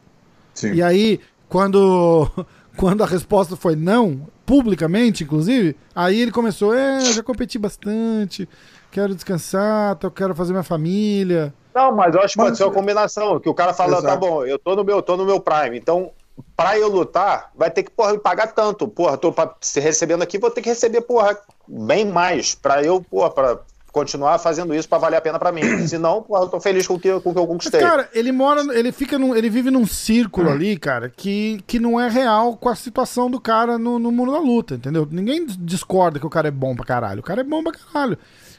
Sim. E aí, quando, quando a resposta foi não, publicamente, inclusive, aí ele começou: é, já competi bastante, quero descansar, eu quero fazer minha família.
Não, mas eu acho que mas, pode ser uma combinação, que o cara fala, tá Exato. tá bom, eu tô no meu, tô no meu prime, então pra eu lutar, vai ter que, porra, me pagar tanto. Porra, tô pra, se recebendo aqui, vou ter que receber, porra, bem mais. Pra eu, porra, pra continuar fazendo isso pra valer a pena pra mim. Se não, porra, eu tô feliz com o que, com o que eu conquistei.
Mas, cara, ele mora, ele fica num, ele vive num círculo ali, cara, que, que não é real com a situação do cara no, no mundo da luta, entendeu? Ninguém discorda que o cara é bom pra caralho. O cara é bom pra caralho.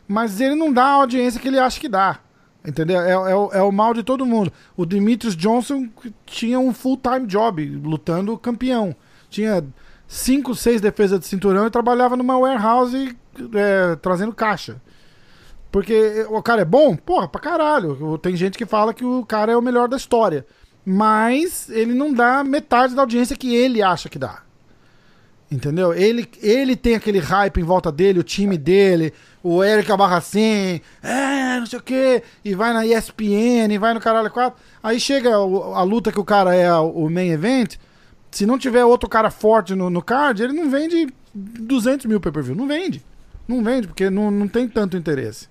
Mas ele não dá a audiência que ele acha que dá. Entendeu? É, é, o- é o mal de todo mundo. O Demetrius Johnson tinha um full-time job lutando campeão. Tinha cinco, seis defesas de cinturão e trabalhava numa warehouse é, trazendo caixa. Porque o cara é bom? Porra, pra caralho. Tem gente que fala que o cara é o melhor da história. Mas ele não dá metade da audiência que ele acha que dá. Entendeu? Ele, ele tem aquele hype em volta dele, o time dele, o Eric Abarracin, é, não sei o quê, e vai na ESPN, e vai no caralho 4. Aí chega o- a luta que o cara é o main event, se não tiver outro cara forte no, no card, ele não vende 200 mil pay-per-view. Não vende. Não vende, porque não, não tem tanto interesse.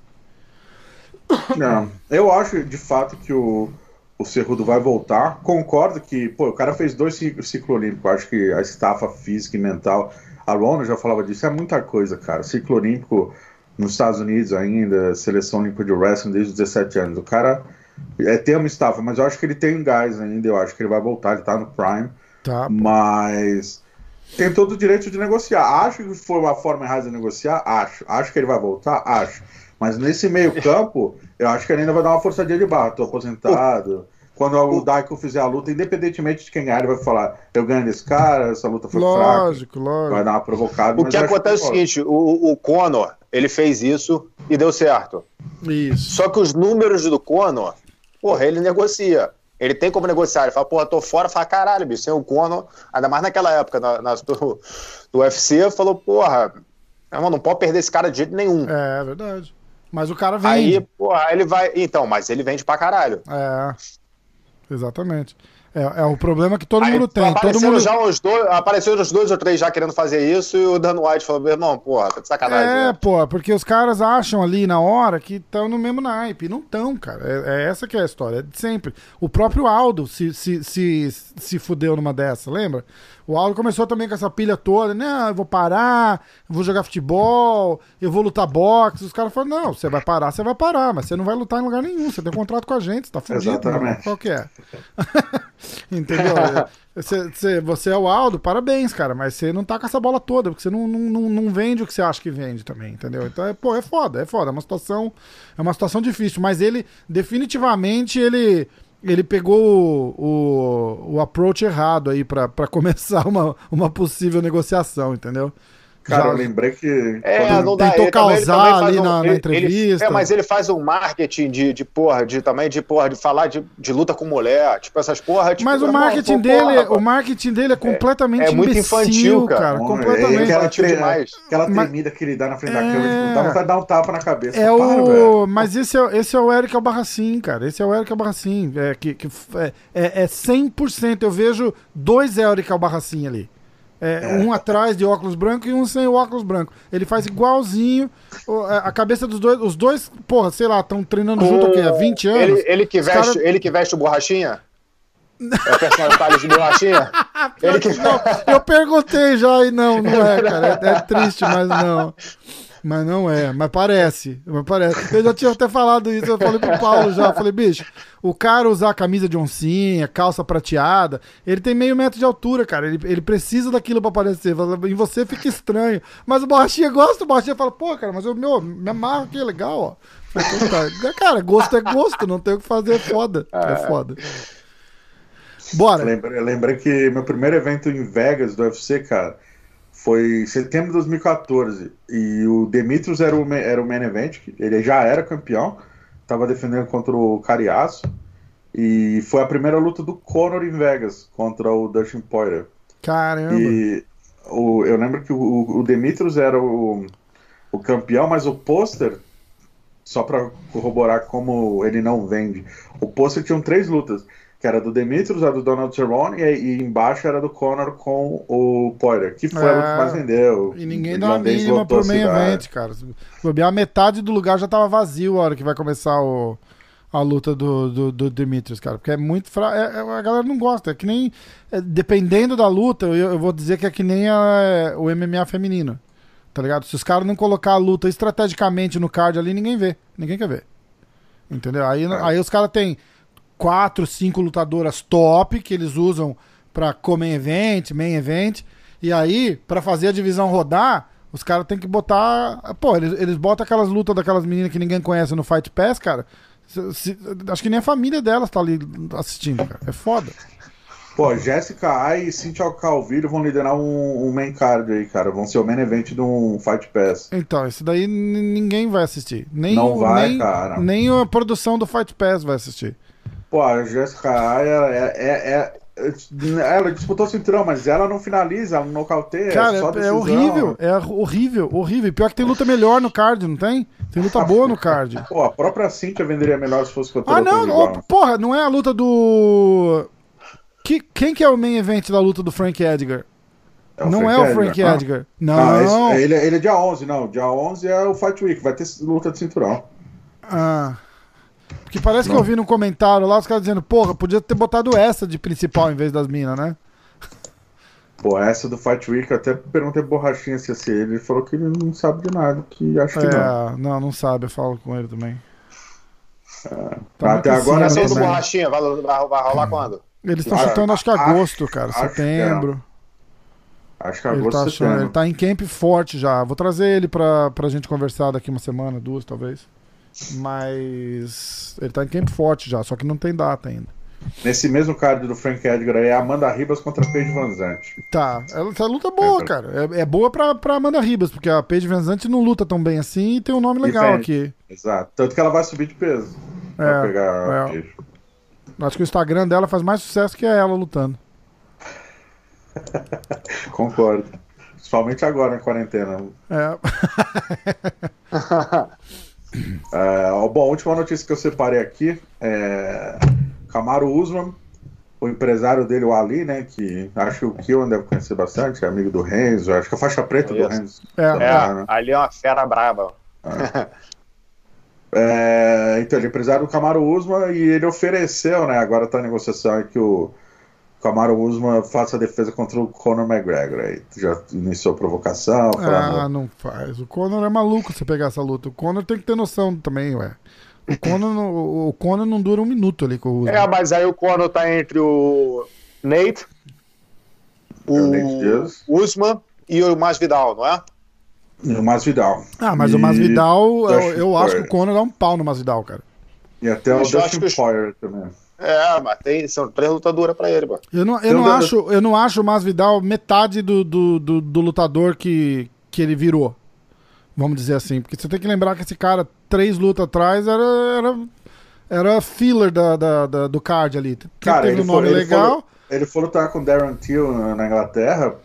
Não, eu acho de fato que o, o Cerrudo vai voltar. Concordo que, pô, o cara fez dois ci- ciclo olímpico. Acho que a estafa física e mental. A Rona já falava disso, é muita coisa, cara. Ciclo olímpico nos Estados Unidos ainda, seleção olímpica de wrestling desde os 17 anos. O cara é, tem uma estafa, mas eu acho que ele tem gás ainda. Eu acho que ele vai voltar, ele tá no Prime.
Tá.
Mas tem todo o direito de negociar. Acho que foi uma forma errada de negociar? Acho. Acho que ele vai voltar? Acho. Mas nesse meio campo, eu acho que ele ainda vai dar uma forçadinha de barra. Tô aposentado. Quando o Daiko fizer a luta, independentemente de quem ganhar, ele vai falar: eu ganho desse cara, essa luta foi
Lógico,
fraca. Vai
lógico.
dar uma provocada.
O
mas
que acontece é o seguinte: o, o Conor, ele fez isso e deu certo.
Isso.
Só que os números do Conor, porra, ele negocia. Ele tem como negociar. Ele fala, porra, tô fora. Fala, caralho, bicho, sem o Conor, ainda mais naquela época na, na- do, do UFC, falou, porra, irmão, não pode perder esse cara de jeito nenhum.
É, verdade. Mas o cara vende.
Aí, porra, ele vai. Então, mas ele vende pra caralho.
É. Exatamente. É, é o problema que todo
Aí
mundo tem. Todo mundo...
já uns dois, apareceram uns dois ou três já querendo fazer isso, e o Dan White falou, meu irmão, porra, tá de sacanagem.
É,
né?
pô, porque os caras acham ali na hora que estão no mesmo naipe. Não estão, cara. É, é essa que é a história, é de sempre. O próprio Aldo se, se, se, se fudeu numa dessa, lembra? O Aldo começou também com essa pilha toda, não, eu vou parar, eu vou jogar futebol, eu vou lutar boxe. Os caras falaram, não, você vai parar, você vai parar, mas você não vai lutar em lugar nenhum, você tem um contrato com a gente, você tá fudido.
Exatamente.
mano. Qual que é? Entendeu? Você, você, você é o Aldo, parabéns, cara, mas você não tá com essa bola toda, porque você não, não, não, não vende o que você acha que vende também, entendeu? Então, é, pô, é foda, é foda, é uma situação, é uma situação difícil, mas ele, definitivamente, ele, ele pegou o, o, o approach errado aí pra começar uma, uma possível negociação, entendeu?
Cara,
Já-
eu lembrei que.
É, não dá.
tentou
ele ele
causar
também faz
ali
um-
na- na
ele- ele-
entrevista.
é, mas ele faz um marketing de, de porra, de também de porra, de falar de, de luta com mulher, tipo essas porra. Tipo,
Mas o marketing dele,
porra,
o marketing dele é completamente
é muito
imbecil,
infantil,
cara,
cara.
Bom,
completamente.
é aquela,
Infantil demais.
aquela
Mas-
tremida que ele dá na frente da
É.
câmera, tipo, dá vontade de dar um tapa na cabeça.
É
Para,
o.
velho.
Mas esse é, esse é o Eric Albarracin, cara. Esse é o Eric Albarracin. É, que, que, é, é, é 100%. Eu vejo dois Eric Albarracin ali. É, Um atrás de óculos branco e um sem óculos branco. Ele faz igualzinho. a cabeça dos dois. Os dois, porra, sei lá, estão treinando junto aqui há 20 anos.
Ele, ele, que veste,
cara-
ele que veste o borrachinha? É o personagem Thales de borrachinha? ele que...
Não, eu perguntei já e não, não é, cara. É, é triste, mas não. Mas não é, mas parece, mas parece. Eu já tinha até falado isso, eu falei pro Paulo já, falei, bicho, o cara usar camisa de oncinha, calça prateada, ele tem meio metro de altura, cara, ele, ele precisa daquilo pra aparecer, em você fica estranho. Mas o Borrachinha gosta, o Borrachinha fala, pô, cara, mas eu meu, me amarro aqui, é legal, ó. Falei, "Então tá." Cara, gosto é gosto, não tem o que fazer, é foda, é foda. Bora.
Lembrei, lembrei que meu primeiro evento em Vegas do UFC, cara, foi em setembro de 2014. E o Demetrius era o, era o main event, ele já era campeão, tava defendendo contra o Cariaço. E foi a primeira luta do Conor em Vegas contra o Dustin Poirier.
Caramba.
E o, eu lembro que o, o Demetrius era o, o campeão, mas o pôster, só pra corroborar como ele não vende, o pôster tinha três lutas, que era do Demetrius, a do Donald Cerrone, e, e embaixo era do Conor com o Poirier, que foi a luta que mais vendeu.
E ninguém
O
dá uma mínima pro
a
main
cidade.
event, cara. Bobear, metade do lugar já tava vazio a hora que vai começar o, a luta do, do, do Demetrius, cara. Porque é muito fraco. a galera não gosta. É que nem. é, dependendo da luta, eu, eu vou dizer que é que nem a- o MMA feminino. Tá ligado? Se os caras não colocar a luta estrategicamente no card ali, ninguém vê. Ninguém quer ver. Entendeu? Aí,
É.
aí os caras têm quatro, cinco lutadoras top que eles usam pra comer event, main event. E aí, pra fazer a divisão rodar, os caras têm que botar. Pô, eles, eles botam aquelas lutas daquelas meninas que ninguém conhece no Fight Pass, cara. Se- se- acho que nem a família delas tá ali assistindo, cara. É foda.
Pô, Jéssica Ai e Cintia Calvillo vão liderar um, um main card aí, cara. Vão ser o main event de um Fight Pass.
Então, esse daí ninguém vai assistir. Nem,
Não
o-
vai,
nem,
cara.
nem a produção do Fight Pass vai assistir.
Pô, a Jéssica Ai, ela, é, é- é- ela disputou o cinturão, mas ela não finaliza, ela não nocauteia.
Cara,
é, só
é, é horrível. É horrível, horrível. Pior que tem luta melhor no card, não tem? Tem luta boa no card.
Pô, a própria Cintia venderia melhor se fosse contra
Ah, não, ô, porra, não é a luta do. Que, quem que é o main event da luta do Frank Edgar?
É
não
Frank
é o
Edgar?
Frank
Ah.
Edgar. Não.
Ah, esse- ele, ele é dia 11, não. Dia 11 é o Fight Week, vai ter luta de cinturão.
Ah. Porque parece que eu vi no comentário lá os caras dizendo, porra, podia ter botado essa de principal em vez das minas, né?
Pô, essa do Fight Week, eu até perguntei Borrachinha se ser ele. Ele falou que ele não sabe de nada, que acho que não.
É, não, não sabe, eu falo com ele também. Tá
Até agora
Essa do
também.
Borrachinha, vai, vai, vai rolar quando?
Eles estão
Ah,
chutando, acho que
acho-
agosto, cara,
acho que é.
setembro.
Acho que
Ele
agosto,
tá, achando,
setembro.
ele tá em camp forte já. Vou trazer ele pra, pra gente conversar daqui uma semana, duas talvez. Mas ele tá em camp forte já, só que não tem data ainda.
Nesse mesmo card do Frank Edgar aí, é Amanda Ribas contra Paige Van Zandt.
Tá, essa luta é boa,
É,
cara. É, é boa pra, pra Amanda Ribas, porque a Paige Van Zandt não luta tão bem assim e tem um nome legal aqui.
Exato. Tanto que ela vai subir de peso. pra
É,
pegar a
é. Acho que o Instagram dela faz mais sucesso que ela lutando.
Concordo. Principalmente agora na quarentena.
É.
É, ó, bom, a última notícia que eu separei aqui é Camaro Usman, o empresário dele, o Ali, né? Que acho que o Kion deve conhecer bastante, é amigo do Renzo, acho que a faixa preta do
Isso.
Renzo.
É.
também,
É,
né?
ali é uma fera braba.
É, então, ele é empresário do Camaro Usman e ele ofereceu, né? Agora tá a negociação aí que o Camaro Usman faça a defesa contra o Conor McGregor. Aí já iniciou a provocação,
Ah,
falando.
não faz. O Conor é maluco você pegar essa luta. O Conor tem que ter noção também, ué. O Conor não, o- Conor não dura um minuto ali com o Usman.
É, mas aí o Conor tá entre o Nate, o,
É o Nate.
Usman e o Masvidal, não é?
E o Masvidal.
Ah, mas
E
o Masvidal, eu, eu acho que o Conor dá um pau no Masvidal, cara.
E até o Dustin Poirier também.
É, mas tem, são três lutadoras pra ele, pô.
Eu não, eu não, acho, eu não acho o Masvidal metade do, do, do, do lutador que, que ele virou. Vamos dizer assim. Porque você tem que lembrar que esse cara, três lutas atrás, era, era, era filler da, da, da- do card ali. Sempre
Cara,
teve
ele
um nome
foi- ele
legal.
Ele foi lutar com o Darren Till na na Inglaterra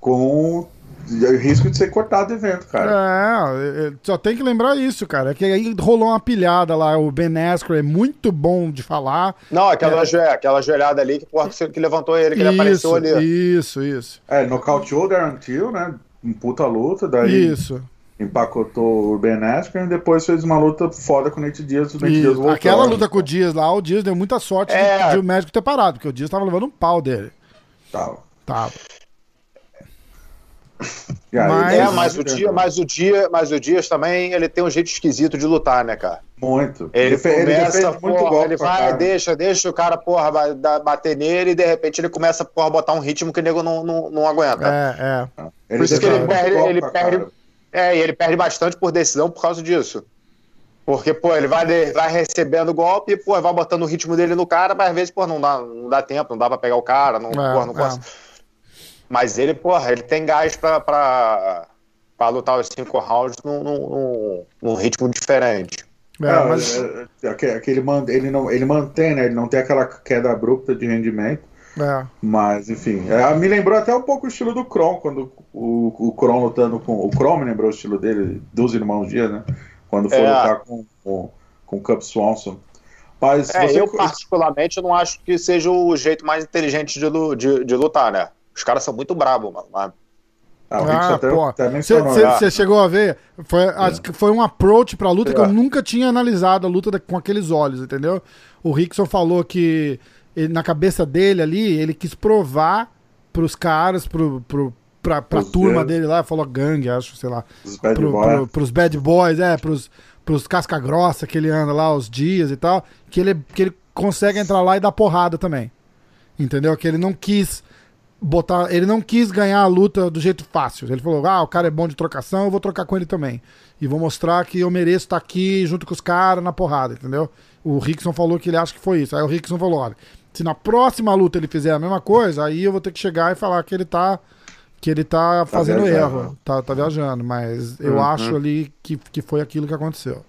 com o risco de ser cortado do evento, cara.
É, é, só tem que lembrar isso, cara. É que aí rolou uma pilhada lá. O Ben Askren é muito bom de falar.
Não, aquela, joe- aquela joelhada ali que, porra, que que levantou ele, que ele
isso,
apareceu ali.
isso, isso.
É, ele nocauteou Till, né? Em puta luta, daí
Isso.
empacotou o Ben Askren e depois fez uma luta foda com o Nate Diaz. O Nate Diaz
isso.
voltou.
Aquela luta com o Dias lá, o Dias deu muita sorte de-
É.
de, o médico ter parado, porque o Dias tava levando um pau dele.
Tava.
Tava. Mas-
É,
ele-
mas o dia, mas o dia, mas o Dias também, ele tem um jeito esquisito de lutar, né, cara?
Muito.
Ele,
fe-
começa,
muito
porra,
golpe
ele vai,
cara.
deixa, deixa o cara, porra, bater nele e de repente ele começa, porra, a botar um ritmo que o nego não, não, não aguenta.
É, é.
Ele
Por isso que ele
muito
perde, ele perde, é, e ele perde bastante por decisão por causa disso. Porque, pô, ele vai, vai recebendo golpe e, pô, vai botando o ritmo dele no cara, mas às vezes, pô, não dá, não dá tempo, não dá pra pegar o cara, não,
É,
porra, não
é.
consegue. Mas ele, porra, ele tem gás pra, pra, pra lutar os cinco rounds num, num, num- ritmo diferente.
É,
É,
mas,
é, é, man- ele, não, ele mantém, né? Ele não tem aquela queda abrupta de rendimento.
é.
Mas, enfim, é, me lembrou até um pouco o estilo do Kron, quando o, o Kron lutando com. O Kron me lembrou o estilo dele, dos irmãos Dias, né? Quando foi
É.
lutar com, com, com o Cup Swanson. Mas
É,
você.
eu particularmente não acho que seja o jeito mais inteligente de, de, de lutar, né? Os caras são muito brabos, mano. Mas-
Ah,
Ah, pô. Você chegou a ver? Foi, acho que foi um approach pra luta que eu
É.
nunca tinha analisado a luta da- com aqueles olhos, entendeu? O Rickson falou que ele- na cabeça dele ali, ele quis provar pros caras, pro, pro, pra, pra turma dele lá, falou gangue, acho, sei lá.
Os bad
pro,
boy.
pro- pros bad boys, é, pros, pros casca grossa que ele anda lá, os dias e tal, que ele, que ele consegue entrar lá e dar porrada também. Entendeu? Que ele não quis botar. Ele não quis ganhar a luta do jeito fácil. Ele falou: ah, o cara é bom de trocação, eu vou trocar com ele também. E vou mostrar que eu mereço estar aqui junto com os caras na porrada, entendeu? O Rickson falou que ele acha que foi isso. Aí o Rickson falou: olha, se na próxima luta ele fizer a mesma coisa, aí eu vou ter que chegar e falar que ele tá. Que ele tá fazendo
viajando.
erro, tá, tá viajando, mas eu
Uhum.
acho ali que, que foi aquilo que aconteceu.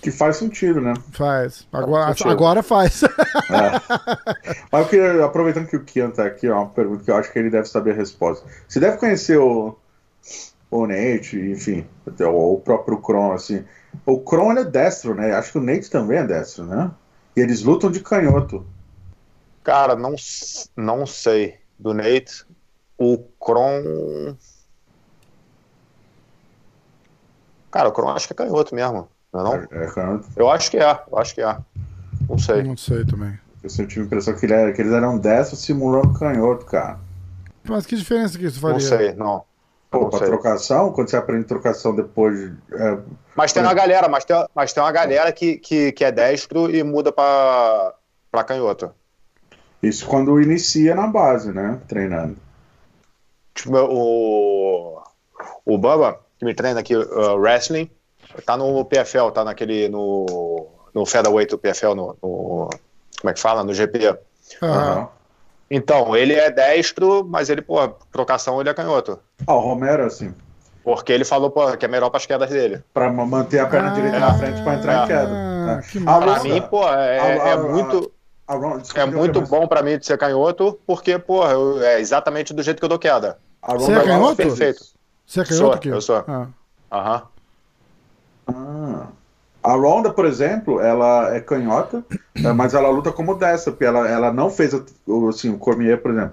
Que faz sentido, né?
Faz. Agora,
sentido.
agora faz.
Mas eu queria, aproveitando que o Kian tá aqui, ó, uma pergunta que eu acho que ele deve saber a resposta. Você deve conhecer o, o Nate, enfim, até o, o próprio Kron, assim. O Kron ele é destro, né? Acho que o Nate também é destro, né? E eles lutam de canhoto.
Cara, não, não sei. Do Nate, o Kron. Cara, o Kron acho que é canhoto mesmo. Não é não?
É, canhoto.
Eu acho que é, eu acho que é. Não sei.
Não sei também.
Eu sempre tive a impressão que, ele era- que eles eram destros simulando canhoto, cara.
Mas que diferença que isso faria?
Não sei, não.
Pô,
Não
pra
sei.
trocação, quando você aprende trocação depois de. é,
Mas tem uma galera, mas tem, mas tem uma galera que, que, que é destro e muda pra, pra canhoto.
isso quando inicia na base, né? Treinando.
Tipo, o, o Bubba, que me treina aqui, uh, wrestling, tá no PFL, tá naquele, no, no featherweight do PFL, no, no- como é que fala? No GP.
Ah,
Aham.
Então, ele é destro, mas ele, pô, trocação ele é canhoto.
Ah, o Romero, assim,
Porque ele falou, pô, que é melhor pras quedas dele.
pra ma- manter a perna
Ah,
direita na frente pra entrar em queda.
ah, que
A
massa.
Pra
Ronda-
mim, pô, é,
a-
é
a-
muito,
a Ron- desculpa,
é muito bom pra mim de ser canhoto, porque, pô, eu- é exatamente do jeito que eu dou queda.
A
Você é
Ronda
canhoto?
Perfeito.
Você é
Sou,
canhoto aqui?
eu sou.
Ah.
Aham.
Ah. A Ronda, por exemplo, ela é canhota, eh, mas ela luta como dessa, porque ela, ela não fez assim, o Cormier, por exemplo.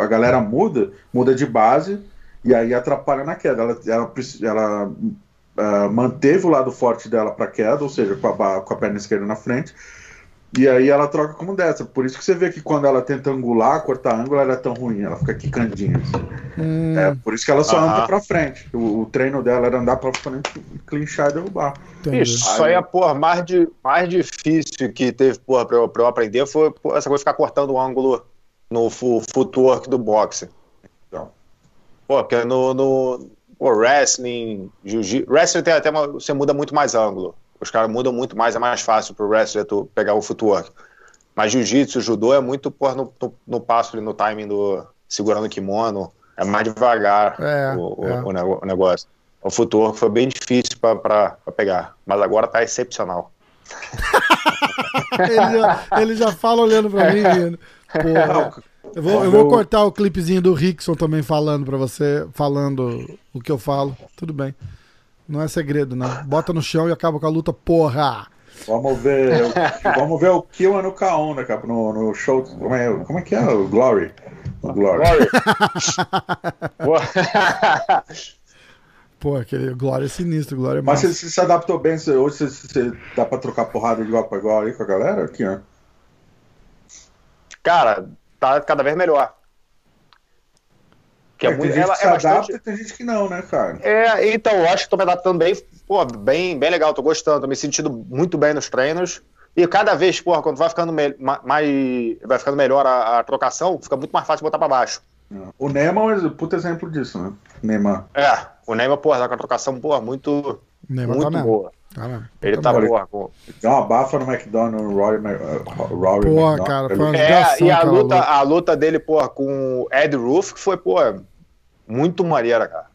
A galera muda, muda de base e aí atrapalha na queda. Ela, ela, ela, ah, manteve o lado forte dela para queda, ou seja, com a, com a perna esquerda na frente. E aí ela troca como dessa. Por isso que você vê que quando ela tenta angular, cortar ângulo, ela é tão ruim, ela fica quicandinha. assim.
Hum,
É, por isso que ela só
Aham.
anda pra frente. O, o treino dela era andar pra frente, clinchar e derrubar.
Isso aí é, porra, mais, de, mais difícil que teve, porra, pra eu, pra eu aprender foi pô, essa coisa de ficar cortando o ângulo no footwork do boxe.
Então.
Pô, porque no, no pô, wrestling, jiu-jitsu. Wrestling tem até uma, você muda muito mais ângulo. Os caras mudam muito mais, é mais fácil pro wrestler tu pegar o footwork. Mas jiu-jitsu, judô é muito porra, no, no, no passo ali, no timing do. segurando o kimono. É mais devagar
É,
o, o-
é.
o o negócio. O footwork foi bem difícil pra pegar. Mas agora tá excepcional.
ele, já, ele já fala olhando pra mim, rindo. Porra. Eu vou, eu vou cortar o clipezinho do Rickson também falando pra você, falando o que eu falo. Tudo bem. Não é segredo, não. Bota no chão e acaba com a luta, porra!
Vamos ver, o- vamos ver o Kill no K1, né, cara? No, no show. Como é, como é que é? O Glory. O Glory.
Glory. Pô.
Aquele Glória é sinistro, Glória é
Mas você se adaptou bem? Você, hoje você, você dá pra trocar porrada de igual pra igual aí com a galera? Aqui, ó.
Cara, tá cada vez melhor. Que é
É, tem
muito,
gente
ela
que se
é
adapta
bastante.
e tem gente que não, né, cara?
É, então, eu acho que tô me adaptando bem, pô, bem, bem legal, tô gostando, tô me sentindo muito bem nos treinos. E cada vez, porra, quando vai ficando me- ma- mais. Vai ficando melhor a, a trocação, fica muito mais fácil botar pra baixo.
O Neymar é um puta exemplo disso, né? Neymar.
É, o Neymar, porra, tá com a trocação, porra, muito,
Neymar
muito
tá
boa.
Tá.
Ele
Tá
com.
Deu uma bafa no McDonald's, no Rory, uh, Rory
Porra,
McDonald.
cara,
Ele-
foi uma-
É, e a luta,
luta.
a luta dele, porra, com o Ed Roof, que foi, porra, muito maneira, cara.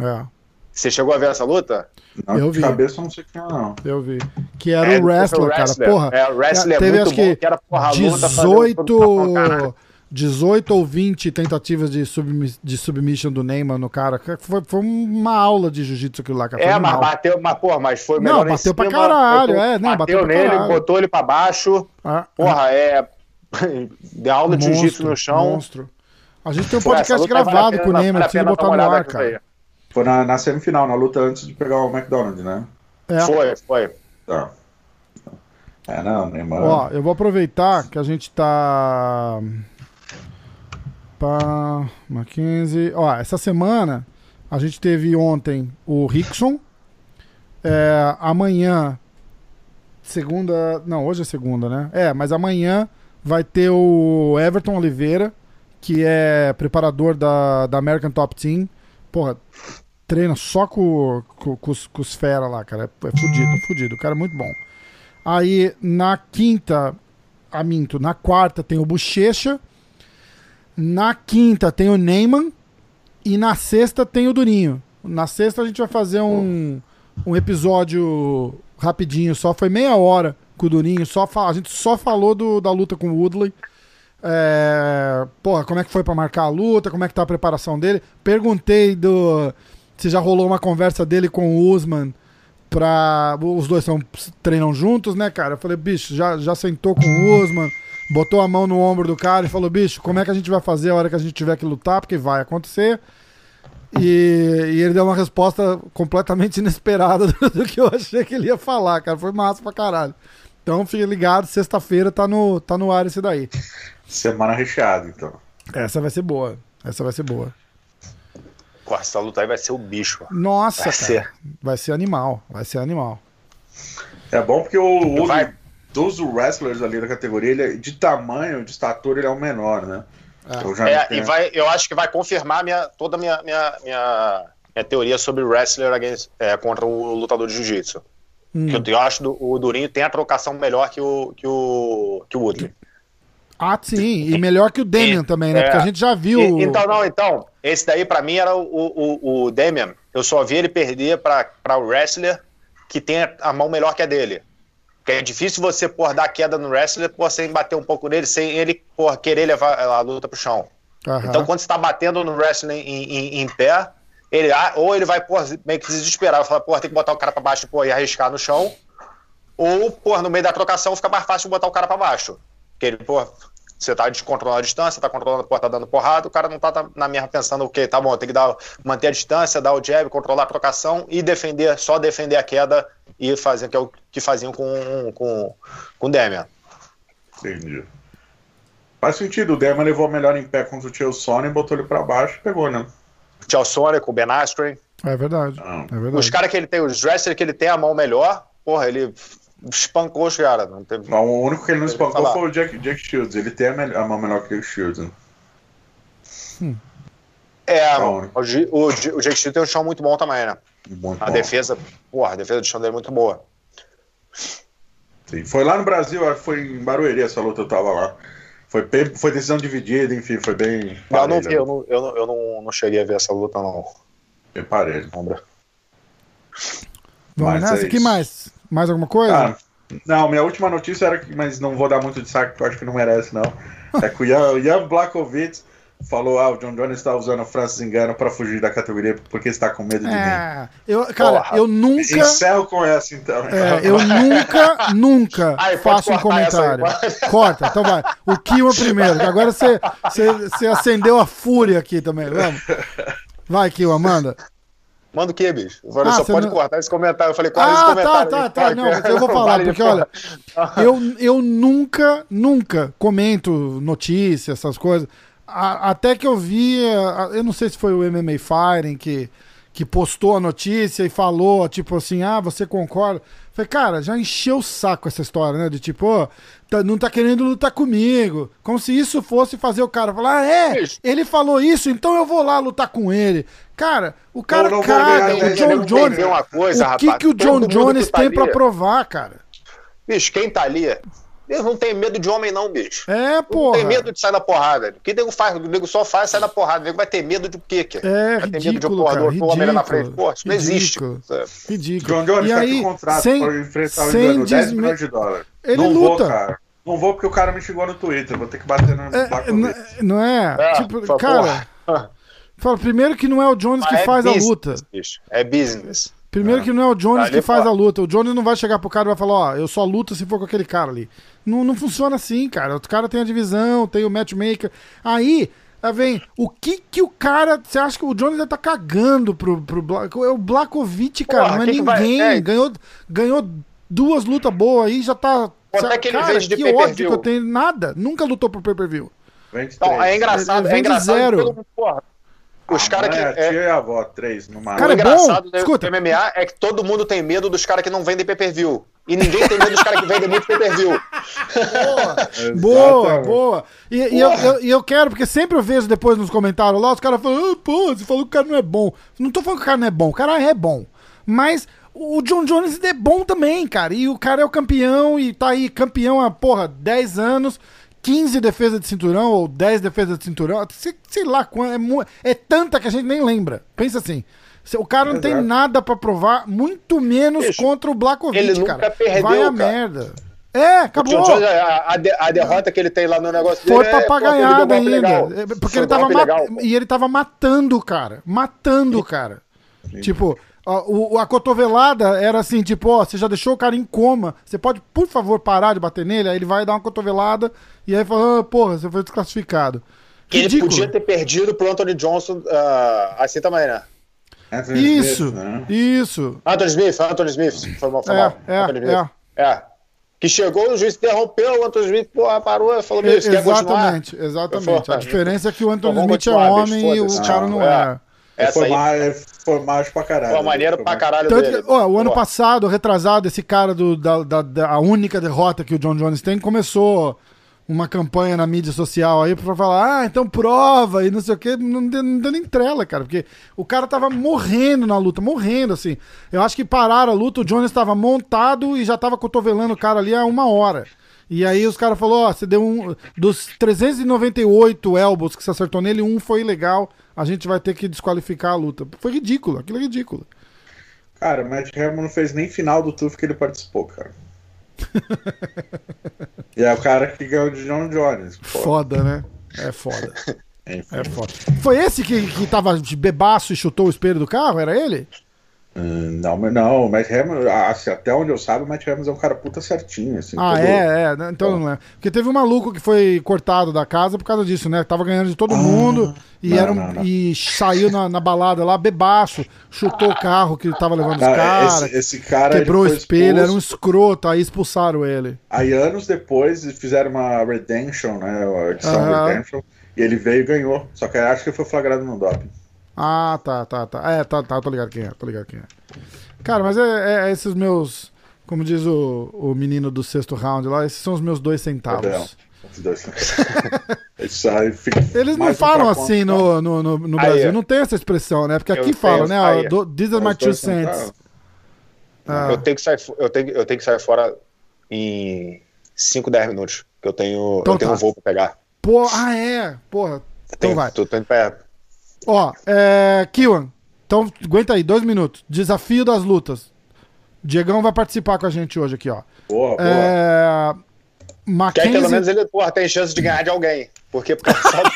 É,
Você chegou a ver essa luta?
Não,
Eu
de
vi.
cabeça eu não sei quem é, não.
eu vi. Que era
É,
o wrestler, cara. Porra.
É, o wrestler
teve
é muito
acho que
bom, que era, porra, a luta fazendo-
18, 18 ou 20 tentativas de, submi de submission do Neymar no cara. Foi, foi uma aula de jiu-jitsu aquilo lá, cara. Foi
É, mas
animal.
bateu, mas, porra, mas foi
Não,
melhor em
bateu pra
cima,
caralho,
botou-
é, não, bateu
bateu nele,
caralho.
botou ele pra baixo,
Ah,
porra, é... Deu aula de jiu-jitsu no chão.
Monstro. A gente tem um podcast gravado com o Neymar,
pena
botar no ar, cara.
Foi na, na semifinal, na luta antes de pegar o McDonald's, né?
É.
Foi, foi.
Tá. É, não, Neymar.
Ó, eu vou aproveitar que a gente tá. Pá, Mackenzie. Ó, essa semana a gente teve ontem o Rickson. É, amanhã, segunda. Não, hoje é segunda, né? É, mas amanhã vai ter o Everton Oliveira, que é preparador da, da American Top Team. Porra, treina só com, com, com os, com os fera lá, cara. É, é fudido, fudido. O cara é muito bom. Aí na quinta, a minto, na quarta tem o Bochecha. Na quinta tem o Neyman. E na sexta tem o Durinho. Na sexta a gente vai fazer um, um episódio rapidinho, só foi meia hora com o Durinho. Só a gente só falou do, da luta com o Woodley. É, porra, como é que foi para marcar a luta, como é que tá a preparação dele. Perguntei do se já rolou uma conversa dele com o Usman pra. Os dois são, treinam juntos, né, cara? Eu falei, bicho, já, já sentou com o Usman, botou a mão no ombro do cara e falou, bicho, como é que a gente vai fazer a hora que a gente tiver que lutar? Porque vai acontecer. E, e ele deu uma resposta completamente inesperada do, do, que eu achei que ele ia falar, cara. Foi massa pra caralho. Então fique ligado, sexta-feira tá no, tá no ar esse daí.
Semana recheada, então.
Essa vai ser boa. Essa vai ser boa.
Pô, essa luta aí vai ser o bicho.
Nossa,
vai
cara.
Ser.
Vai ser animal. Vai ser animal.
É bom porque o, o vai... dos wrestlers ali da categoria, ele, de tamanho, de estatura, ele é o menor, né?
É, é tenho... e vai, eu acho que vai confirmar minha, toda a minha, minha, minha, minha teoria sobre wrestler against, é, contra o lutador de jiu-jitsu. Hum. Eu, eu acho que o Durinho tem a trocação melhor que o, que o, que o Woodley.
Ah, sim, e melhor que o Damian também, né? É. Porque a gente já viu.
E, então, não, então, esse daí para mim era o, o, o Damian. Eu só vi ele perder para o wrestler que tem a mão melhor que a dele. Porque é difícil você, por dar queda no wrestler, por sem bater um pouco nele, sem ele, por querer levar a luta pro chão. Uhum. Então, quando você tá batendo no wrestling em, em, em pé, ele, ah, ou ele vai, por meio que se desesperar, vai falar, pô, tem que botar o cara pra baixo pô, e arriscar no chão, ou, pô, no meio da trocação fica mais fácil botar o cara pra baixo. Porque ele, pô, você tá descontrolando a distância, tá controlando, pô, tá dando porrada, o cara não tá, tá na mesma pensando o quê? Tá bom, tem que dar, manter a distância, dar o jab, controlar a trocação e defender, só defender a queda e fazer que é o que faziam com, com, com o Demian.
Entendi. Faz sentido, o Demian levou melhor em pé contra o Tio Sony, botou ele pra baixo e pegou, né?
Tio Sony com o Ben Askren.
É verdade. é verdade.
Os caras que ele tem, os wrestlers que ele tem a mão melhor, porra, ele espancou os caras. Não teve...
Não, o único que ele não espancou falar. foi o Jack, Jack Shields. Ele tem a, a mão melhor que o Shields. Né?
Hum. É, o, o, o, Jack Shields tem um chão muito bom também, né? Muito a bom. defesa, porra, a defesa do chão dele é muito boa.
Sim. Foi lá no Brasil, foi em Barueri essa luta, eu tava lá. Foi, foi decisão dividida, enfim, foi bem.
Não, eu não vi, eu, não, eu, não, eu não, não cheguei a ver essa luta, não.
Bem parelho.
Vamos nessa, é que mais? Mais alguma coisa? Ah,
não, minha última notícia era que, mas não vou dar muito destaque porque eu acho que não merece, não. É que o Jan, Jan Blakovic falou: ah, o John Jones está usando o Francis Engano para fugir da categoria porque está com medo de é, mim.
Eu, cara, Porra, eu nunca.
Encerro com essa então.
É, eu nunca, nunca Ai, faço um comentário. Corta, então vai. O Kiwa primeiro, agora você, você, você acendeu a fúria aqui também. Vamos. Vai, Kiwa, manda.
Manda o quê, bicho? Eu falei, ah, só pode não... cortar esse comentário. Eu falei, corta ah, esse comentário.
Tá, tá, tá. Não, eu vou falar, porque olha, eu, eu nunca, nunca comento notícias, essas coisas. A, até que eu vi, eu não sei se foi o MMA Firing que, que postou a notícia e falou, tipo assim, ah, você concorda? Falei, cara, já encheu o saco essa história, né? De tipo, oh, tá, não tá querendo lutar comigo. Como se isso fosse fazer o cara falar, ah, é, ele falou isso, então eu vou lá lutar com ele. Cara, o cara caga, o John Jones.
Coisa,
o que,
rapaz,
que o John Jones tem para provar, cara?
Bicho, quem tá ali eles não tem medo de homem, não, bicho.
É, pô.
Não tem medo de sair da porrada. O que nego faz? O nego só faz sair da porrada. O nego vai ter medo de quê,
cara? É, vai ter ridículo, medo de um porrador,
ridículo, homem lá na frente. Pô, isso não existe.
Ridículo.
John Jones e tá aí, contrato sem, para enfrentar o sem 10 milhões de dólares.
Ele não luta. Vou,
cara. Não vou porque o cara me xingou no Twitter. Vou ter que bater no
é, não, não é? é tipo, cara. Fala, primeiro que não é o Jones Mas que é faz business, a luta.
Bicho. É business.
Primeiro é. que não é o Jones que faz a luta. O Jones não vai chegar pro cara e vai falar, ó, eu só luto se for com aquele cara ali. Não, não funciona assim, cara. O cara tem a divisão, tem o matchmaker. Aí, vem, o que que o cara. Você acha que o Jones já tá cagando pro, pro. É o Blakovic, cara, Porra, não é ninguém. É. Ganhou, ganhou duas lutas boas aí, já tá.
Quanto é que ele cara,
vende de que ódio que eu tenho. Nada. Nunca lutou pro pay-per-view.
23.
Não, é engraçado, é
vem de
engraçado.
zero.
mundo, porra, os
Ah,
caras que. é-
tia e a avó, três no máximo.
Cara,
o
é bom.
engraçado do
Escuta.
MMA é que todo mundo tem medo dos caras que não vendem pay-per-view. E ninguém tem medo dos caras que vendem muito pay-per-view.
Boa, boa. E, e eu, eu, e eu quero, porque sempre eu vejo depois nos comentários lá, os caras falam, ah, pô, você falou que o cara não é bom. Não tô falando que o cara não é bom, o cara é bom. Mas o John Jones é bom também, cara. E o cara é o campeão e tá aí campeão há, porra, 10 anos. 15 defesas de cinturão ou 10 defesas de cinturão, sei, sei lá quanto, é, é tanta que a gente nem lembra. Pensa assim, o cara não tem
Exato.
nada pra provar, muito menos
Bicho,
contra o Blakovic,
ele nunca
cara.
perdeu,
Vai a
cara.
merda. É, acabou.
Jones, a, a de- a derrota que ele tem lá no negócio
Foi
dele é,
papagaiada
golpe
ainda. É, Porque ele tava. E ele tava matando o cara. Matando o cara. Tipo, a, o- a cotovelada era assim, tipo, ó, você já deixou o cara em coma. Você pode, por favor, parar de bater nele? Aí ele vai dar uma cotovelada e aí fala, ah, porra, você foi desclassificado.
Que ele
Ridículo.
podia ter perdido pro Anthony Johnson ah, assim também, né?
Anthony
Isso,
Smith, né?
isso.
Anthony Smith, Anthony Smith. Foi mal, foi
É,
mal.
é,
Anthony Smith.
é.
É. Que chegou, o juiz interrompeu, o Anthony Smith porra, parou e falou: Meu, continuar?
Exatamente, exatamente. A diferença é que o Anthony Smith é homem e o cara não
Não,
é.
Essa
foi,
aí
mais, foi macho pra caralho.
foi maneiro
Foi
pra caralho
Tanto
dele.
que, ó, o ano
Pô,
passado, retrasado, esse cara do, da, da- da- a única derrota que o John Jones tem, começou uma campanha na mídia social aí pra falar, ah, então prova e não sei o que, não deu, não deu nem trela, cara, porque o cara tava morrendo na luta, morrendo, assim. Eu acho que pararam a luta, o Jones tava montado e já tava cotovelando o cara ali há uma hora. E aí os caras falaram, ó, você deu um. Dos 398 elbows que você acertou nele, um foi legal. A gente vai ter que desqualificar a luta. Foi ridículo, aquilo é ridículo.
Cara, o Matt Hamilton não fez nem final do TUF que ele participou, cara. e é o cara que ganhou de John Jones. Pô,
Foda, né? É foda. É foda. Foi esse que, que tava de bebaço e chutou o espelho do carro? Era ele?
Hum, Não, mas não, o Matt Hamilton, assim, até onde eu saiba, o Matt Hamilton é um cara puta certinho, assim.
Ah,
todo-
é, é. Então não é. Porque teve um maluco que foi cortado da casa por causa disso, né? Tava ganhando de todo mundo e,
não,
era um-
não, não.
e saiu na, na balada lá, bebaço, chutou o carro que tava levando os caras,
esse, esse cara
quebrou o espelho, era um
expulso.
escroto, aí expulsaram ele.
Aí anos depois fizeram uma Redemption, né? Uma edição. Redemption, e ele veio e ganhou. Só que eu acho que foi flagrado no doping.
Ah, tá, tá, tá. É, tá, tá, tô ligado quem é, tô ligado quem é. Cara, mas é, é- é esses meus, como diz o, o menino do sexto round lá, esses são os meus dois centavos.
Os dois. Aí
Eles não
um
falam assim
conta.
no, no, no, no
Aí,
Brasil,
ó.
não tem essa expressão, né? Porque aqui fala, né?
aí,
do- These are my two
dois
cents. Ah,
Eu tenho, que sair, eu, tenho, eu tenho que sair fora em 5, 10 minutos. Que eu tenho,
Então
eu tenho
tá.
um voo pra pegar.
Pô, ah, é. Porra. Então
Tenho,
vai.
Tô, tô indo pra,
Ó, é. Kiwan, então aguenta aí, dois minutos. Desafio das lutas. Diegão vai participar com a gente hoje aqui, ó.
Boa, boa.
É.
Que aí pelo
Mackenzie.
menos ele porra, tem chance de ganhar de alguém. Porque por causa.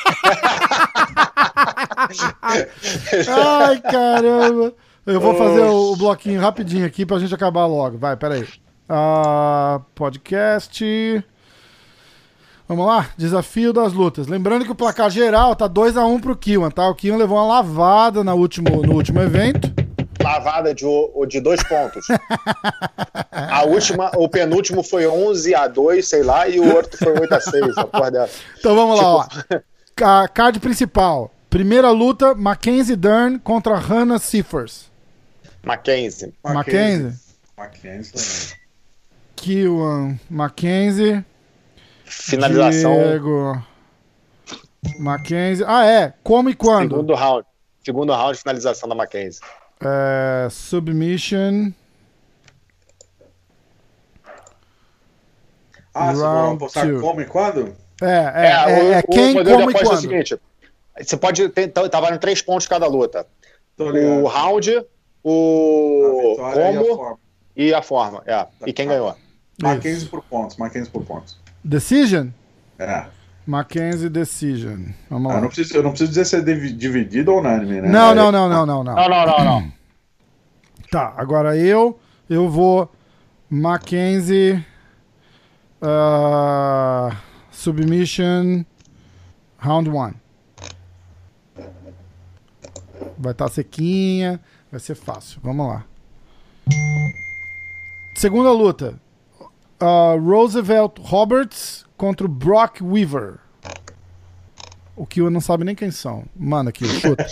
Ai, caramba. Eu vou fazer o, o bloquinho rapidinho aqui pra gente acabar logo. Vai, peraí. Ah, podcast. Vamos lá? Desafio das lutas. Lembrando que o placar geral tá 2x1 pro Kiwan, tá? O Kiwan levou uma lavada no último, no último evento.
lavada de, de dois pontos. A última, o penúltimo foi 11 a 2, sei lá, e o outro foi 8 a 6. A porra dela.
Então vamos lá, ó. Ca- Card principal. Primeira luta, Mackenzie Dern contra Hannah Seifers.
Mackenzie.
Mackenzie.
Mackenzie também.
Kiwan, Mackenzie.
Finalização,
Diego. Mackenzie. Ah, é. Como e quando?
segundo round. Segundo round, finalização da Mackenzie.
É, submission.
Ah, você
Round
vai apostar
two.
como e quando?
É, é, é,
o,
é
o
quem,
modelo de
como e
aposta é o
quando.
seguinte: você pode ter, tá, tá valendo três pontos cada luta. O round, o
e
como
forma.
e a forma. É. E quem ganhou?
Mackenzie por pontos, Mackenzie por pontos.
Decision?
É.
Mackenzie Decision. Vamos
Eu
lá.
não preciso, eu não preciso dizer se é divi- dividido ou unânime, né?
Não, não, não, não, não, não.
Não, não, não, não.
Tá, agora eu, eu vou Mackenzie ah, Submission Round 1. Vai estar sequinha, vai ser fácil. Vamos lá. Segunda luta. Ah, Roosevelt Roberts contra o Brock Weaver. O Kill não sabe nem quem são. Manda aqui, chuta.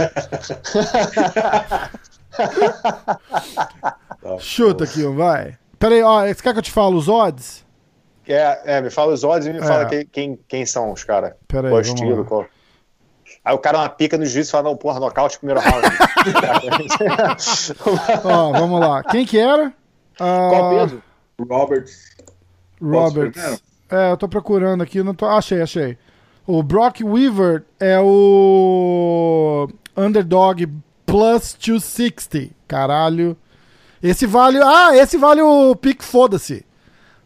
chuta, Kill, vai. Pera aí, ó, você quer que eu te fale os odds?
É, é me fala os odds e me
É.
fala quem, quem, quem são os caras.
Pera aí,
Qual
vamos
estilo,
lá.
qual... Aí o cara é uma pica no juiz e fala, não, porra, nocaute primeiro round.
Ó, vamos lá. Quem que era? Ah,
Qual peso?
Roberts.
Roberts. É, eu tô procurando aqui, não tô... achei, achei. O Brock Weaver é o Underdog Plus 260. Caralho. Esse vale... Ah, esse vale o pick foda-se.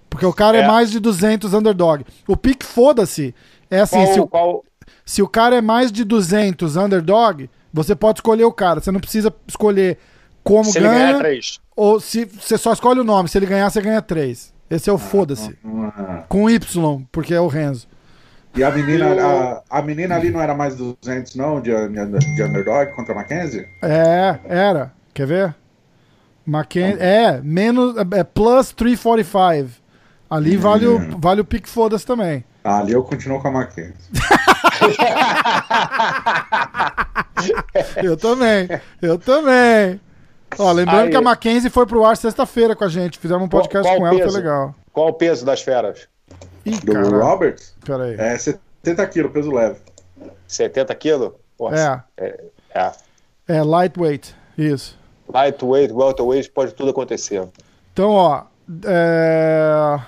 Porque o cara é.
É.
mais de 200 Underdog. O pick foda-se é assim,
Qual,
se, o,
qual...
se o cara é mais de 200 Underdog, você pode escolher o cara. Você não precisa escolher como
Se ele
ganha
ganhar três.
ou se você só escolhe o nome. Se ele ganhar, você ganha 3. Esse é o foda-se.
Ah,
Com Y, porque é o Renzo.
E a menina, a, a menina ali não era mais 200, não, de, de underdog contra a Mackenzie?
É, era. Quer ver? Mackenzie. É, menos. É plus 345. Ali vale o, vale o pique foda-se também.
Ah, ali eu continuo com a Mackenzie.
Eu também. Eu também. Ó, lembrando
Aí.
que a Mackenzie foi pro ar sexta-feira com a gente. Fizemos um
Qual-
podcast
qual
com ela, foi legal.
Qual o peso das feras?
Ih,
Do
cara.
Roberts?
Pera aí.
É 70 quilos, peso leve.
70 quilos? Porra,
É,
é. é.
é lightweight. Isso.
Lightweight, welterweight, pode tudo acontecer.
Então, ó. É...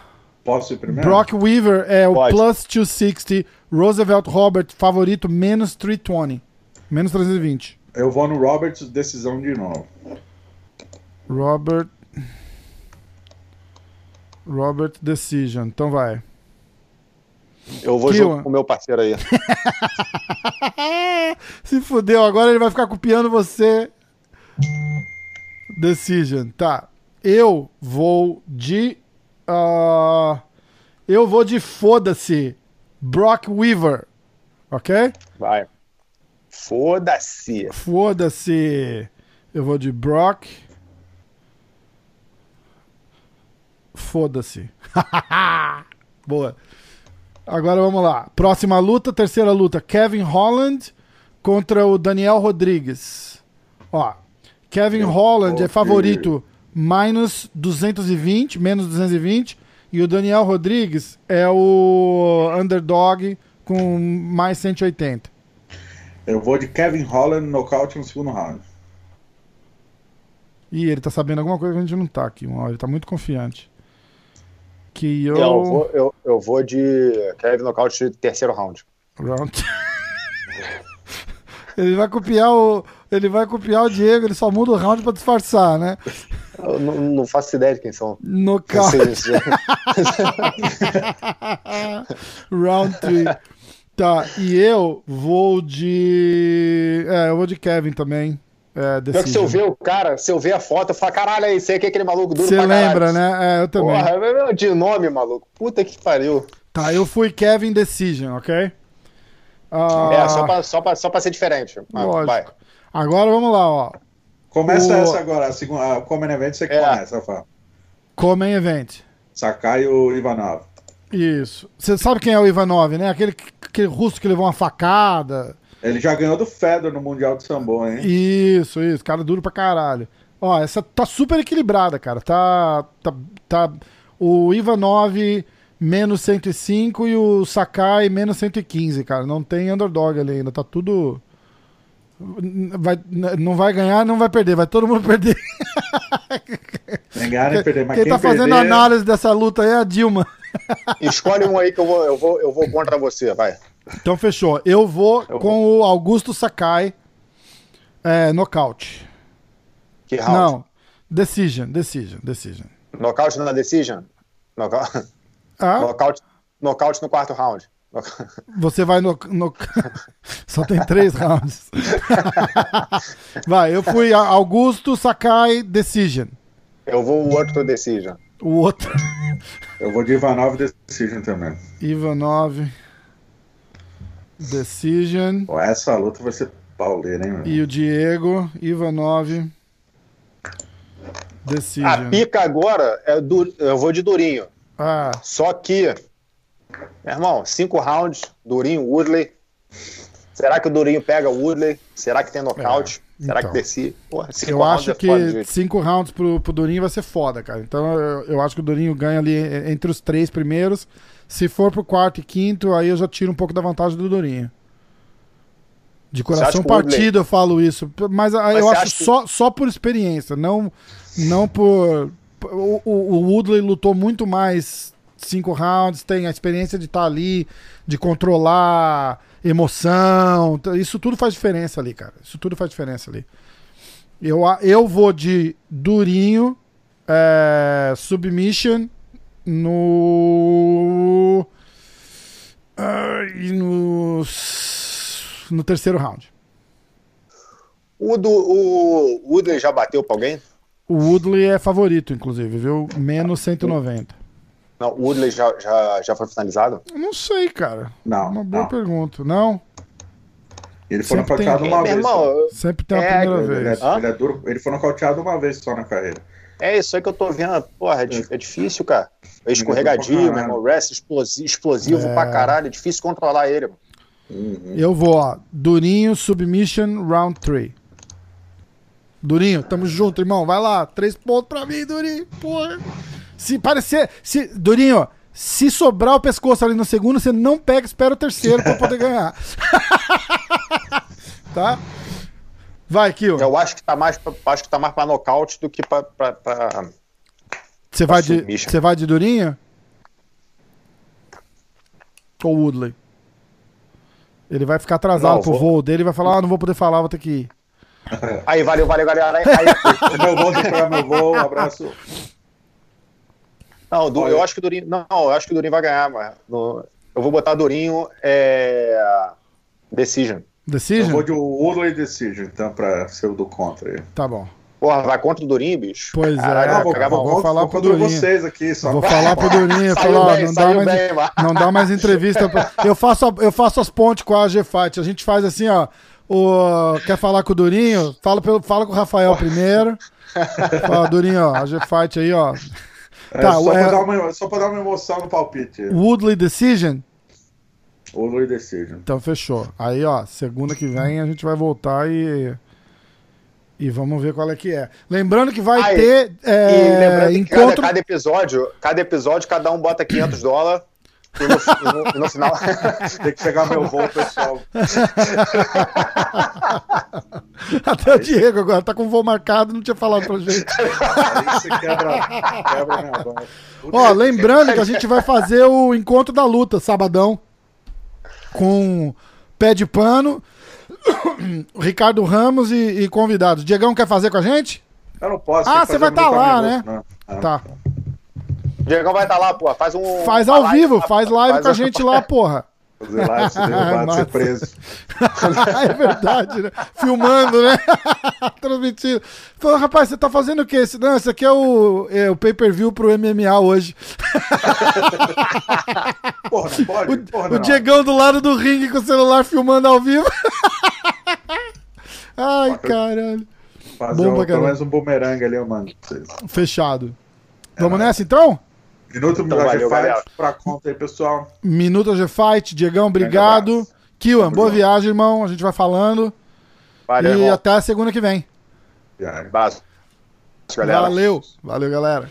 Posso ir primeiro?
Brock Weaver é o
Pode.
plus 260. Roosevelt Robert, favorito, menos 320. Menos 320.
Eu vou no Roberts, decisão de novo.
Robert. Robert Decision. Então vai.
Eu vou
Kill.
junto com o meu parceiro aí.
Se fudeu, agora ele vai ficar copiando você. Decision. Tá. Eu vou de. ah, eu vou de foda-se. Brock Weaver. Ok?
Vai. Foda-se.
Foda-se. Eu vou de Brock. Foda-se. Boa. Agora vamos lá. Próxima luta, terceira luta. Kevin Holland contra o Daniel Rodrigues. Ó, Kevin Holland é favorito minus 220, menos 220. E o Daniel Rodrigues é o underdog com mais 180.
Eu vou de Kevin Holland, nocaute no segundo round.
Ih, ele tá sabendo alguma coisa que a gente não tá aqui. Ele tá muito confiante. Que eu.
Eu vou, eu, eu vou de Kevin nocaute terceiro round.
Round. ele vai copiar o. Ele vai copiar o Diego, ele só muda o round pra disfarçar, né?
Eu não, não faço ideia de quem são.
Nocaute. Round 3. Tá, e eu vou de. É, eu vou de Kevin também. É,
Pior que se eu
decision.
ver o cara, se eu ver a foto, eu falo, caralho, aí, sei que é aquele maluco duro
Você lembra, né? É, eu também.
Porra, é de nome, maluco. Puta que pariu.
Tá, eu fui Kevin Decision, ok? Ah,
É, só pra, só, pra, só pra ser diferente.
Lógico.
vai.
Agora vamos lá, ó.
Começa
O-
essa agora, a segunda, a Common Event você que
É.
começa, Fá.
Comen Event.
Sakai e o Ivanov.
Isso. Você sabe quem é o Ivanov, né? Aquele, aquele russo que levou uma facada.
Ele já ganhou do Fedor no Mundial de Sambo, hein?
Isso, isso. Cara duro pra caralho. Ó, essa tá super equilibrada, cara. Tá. tá, tá o Ivanov menos 105 e o Sakai menos 115, cara. Não tem underdog ali ainda. Tá tudo. Vai, não vai ganhar, não vai perder. Vai todo mundo perder.
Ganhar nem perder, mas
Quem
quem,
tá fazendo
perder...
análise dessa luta aí é a Dilma.
Escolhe um aí que eu vou, eu vou, eu vou contra você, vai.
Então fechou. Eu vou
Eu
com o Augusto Sakai. É, nocaute.
Que round?
Não. Decision, decision, decision.
Nocaute na decision? Noca...
Ah,
Nocaute, nocaute no quarto round.
Você vai no. no- Só tem três rounds. vai, eu fui Augusto Sakai Decision.
Eu vou o outro decision.
O outro,
Eu vou de Ivanov Decision também.
Ivanov Decision.
Pô, essa luta vai ser pauleira, hein, meu?
E o Diego, Ivanov Decision.
A pica agora é du... eu vou de Durinho.
Ah,
Só que, meu irmão, cinco rounds, Durinho, Woodley. Será que o Durinho pega o Woodley? Será que tem nocaute?
É,
Será
então.
que desce? Porra,
Eu acho
é
que cinco rounds pro, pro Durinho vai ser foda, cara. Então eu, eu acho que o Durinho ganha ali entre os três primeiros. Se for pro quarto e quinto, aí eu já tiro um pouco da vantagem do Durinho. De coração partido eu falo isso. Mas, ah,
Mas
eu acho
que-
só, só por experiência, não, não por. O, o, o Woodley lutou muito mais cinco rounds, tem a experiência de estar ali, de controlar emoção. Isso tudo faz diferença ali, cara. Isso tudo faz diferença ali. Eu, eu vou de Durinho, é, Submission no. ai, no. No terceiro round.
O, do, o Woodley já bateu pra alguém?
O Woodley é favorito, inclusive, viu? Menos 190.
Não, o Woodley já, já, já foi finalizado?
Eu não sei, cara.
Não,
Uma boa
não.
pergunta. Não?
Ele foi
Sempre tem-
nocauteado uma
É,
vez.
irmão, eu-
Sempre tem uma
É,
primeira
Ele
vez.
é, ele é duro. Ele foi nocauteado uma vez só na carreira.
é isso aí que eu tô vendo. Porra, é, di- é difícil, cara. É escorregadio,
Pra
meu irmão. Rest explosivo, explosivo
É.
pra caralho. É difícil controlar ele. mano.
Eu vou, ó. Durinho, Submission, Round 3. Durinho, tamo junto, irmão. Vai lá. Três pontos pra mim, Durinho. Porra. Se parecer. Se, Durinho, se sobrar o pescoço ali no segundo, você não pega, espera o terceiro pra poder ganhar. tá? Vai, Kio.
Eu acho que tá mais pra, acho que tá mais pra nocaute do que pra. pra, pra-
Você vai, de, você vai de Durinho? Ou Woodley? Ele vai ficar atrasado
Não,
pro
vou-
voo dele e vai falar: Ah, não vou poder falar, vou ter que ir.
Aí, valeu, valeu, galera. Aí,
Meu voo, meu voo. Um abraço.
Não, du- eu acho que o Durinho. Não, eu acho que o Durinho vai ganhar, mas. no- eu vou botar Durinho. É, decision.
Eu
Decision?
vou de Woodley Decision, então, pra ser o do contra aí.
Tá bom.
Porra, vai contra o Durinho, bicho?
Pois é.
Caralho, vai
vou- vou- vou falar pro Durinho.
vocês aqui, só.
Vou falar pro Durinho, falar, ó,
bem,
não, dá mais,
bem,
não dá mais entrevista. pra- Eu faço, a- eu faço as pontes com a AG Fight. A gente faz assim, ó. O, quer falar com o Durinho? Fala, pelo, fala com o Rafael primeiro. Fala, Durinho, ó, AG Fight aí, ó.
É,
Tá,
só,
é-
pra dar uma, só pra dar uma emoção no palpite.
Woodley Decision?
Woodley Decision.
Então fechou. Aí, ó, segunda que vem a gente vai voltar e. E vamos ver qual é que é. Lembrando que vai
Aí,
ter
E
é,
lembrando que cada,
encontro.
cada episódio, cada episódio, cada um bota 500 dólares. E no, e no- e no final.
Tem que pegar meu voo, pessoal.
Até o Diego agora tá com voo marcado, não tinha falado pra gente.
Aí você quebra, quebra minha barra.
Ó, lembrando que a gente vai fazer o encontro da luta, sabadão. Com pé de pano, Ricardo Ramos e, e convidados. Diegão quer fazer com a gente?
Eu não posso.
Ah, você vai
fazer
tá lá, né?
não.
Tá.
O Diegão vai estar lá, pô. Faz um.
Faz ao
live
vivo,
lá,
faz live
faz
com a gente lá, porra.
Fazer lá, ser derrubado, ser preso.
é verdade, né? Filmando, né? Transmitindo. Falou, rapaz, você tá fazendo o quê? Esse- Não, esse aqui é o, é o pay-per-view pro MMA hoje.
Porra, não pode?
O,
Porra,
o
não.
Diegão do lado do ringue com o celular filmando ao vivo. Ai, caralho.
Fazer
Bom
um, pelo menos um bumerangue ali, eu mando pra vocês.
Fechado. Vamos nessa então?
Minuto
Então, valeu, galera.
G-Fight pra conta aí, pessoal.
Minuto G Fight, Diegão, obrigado. Kiwan, boa viagem, irmão. A gente vai falando.
Valeu,
e
irmão.
até a segunda que vem.
Abraço, galera.
Valeu. Valeu, galera.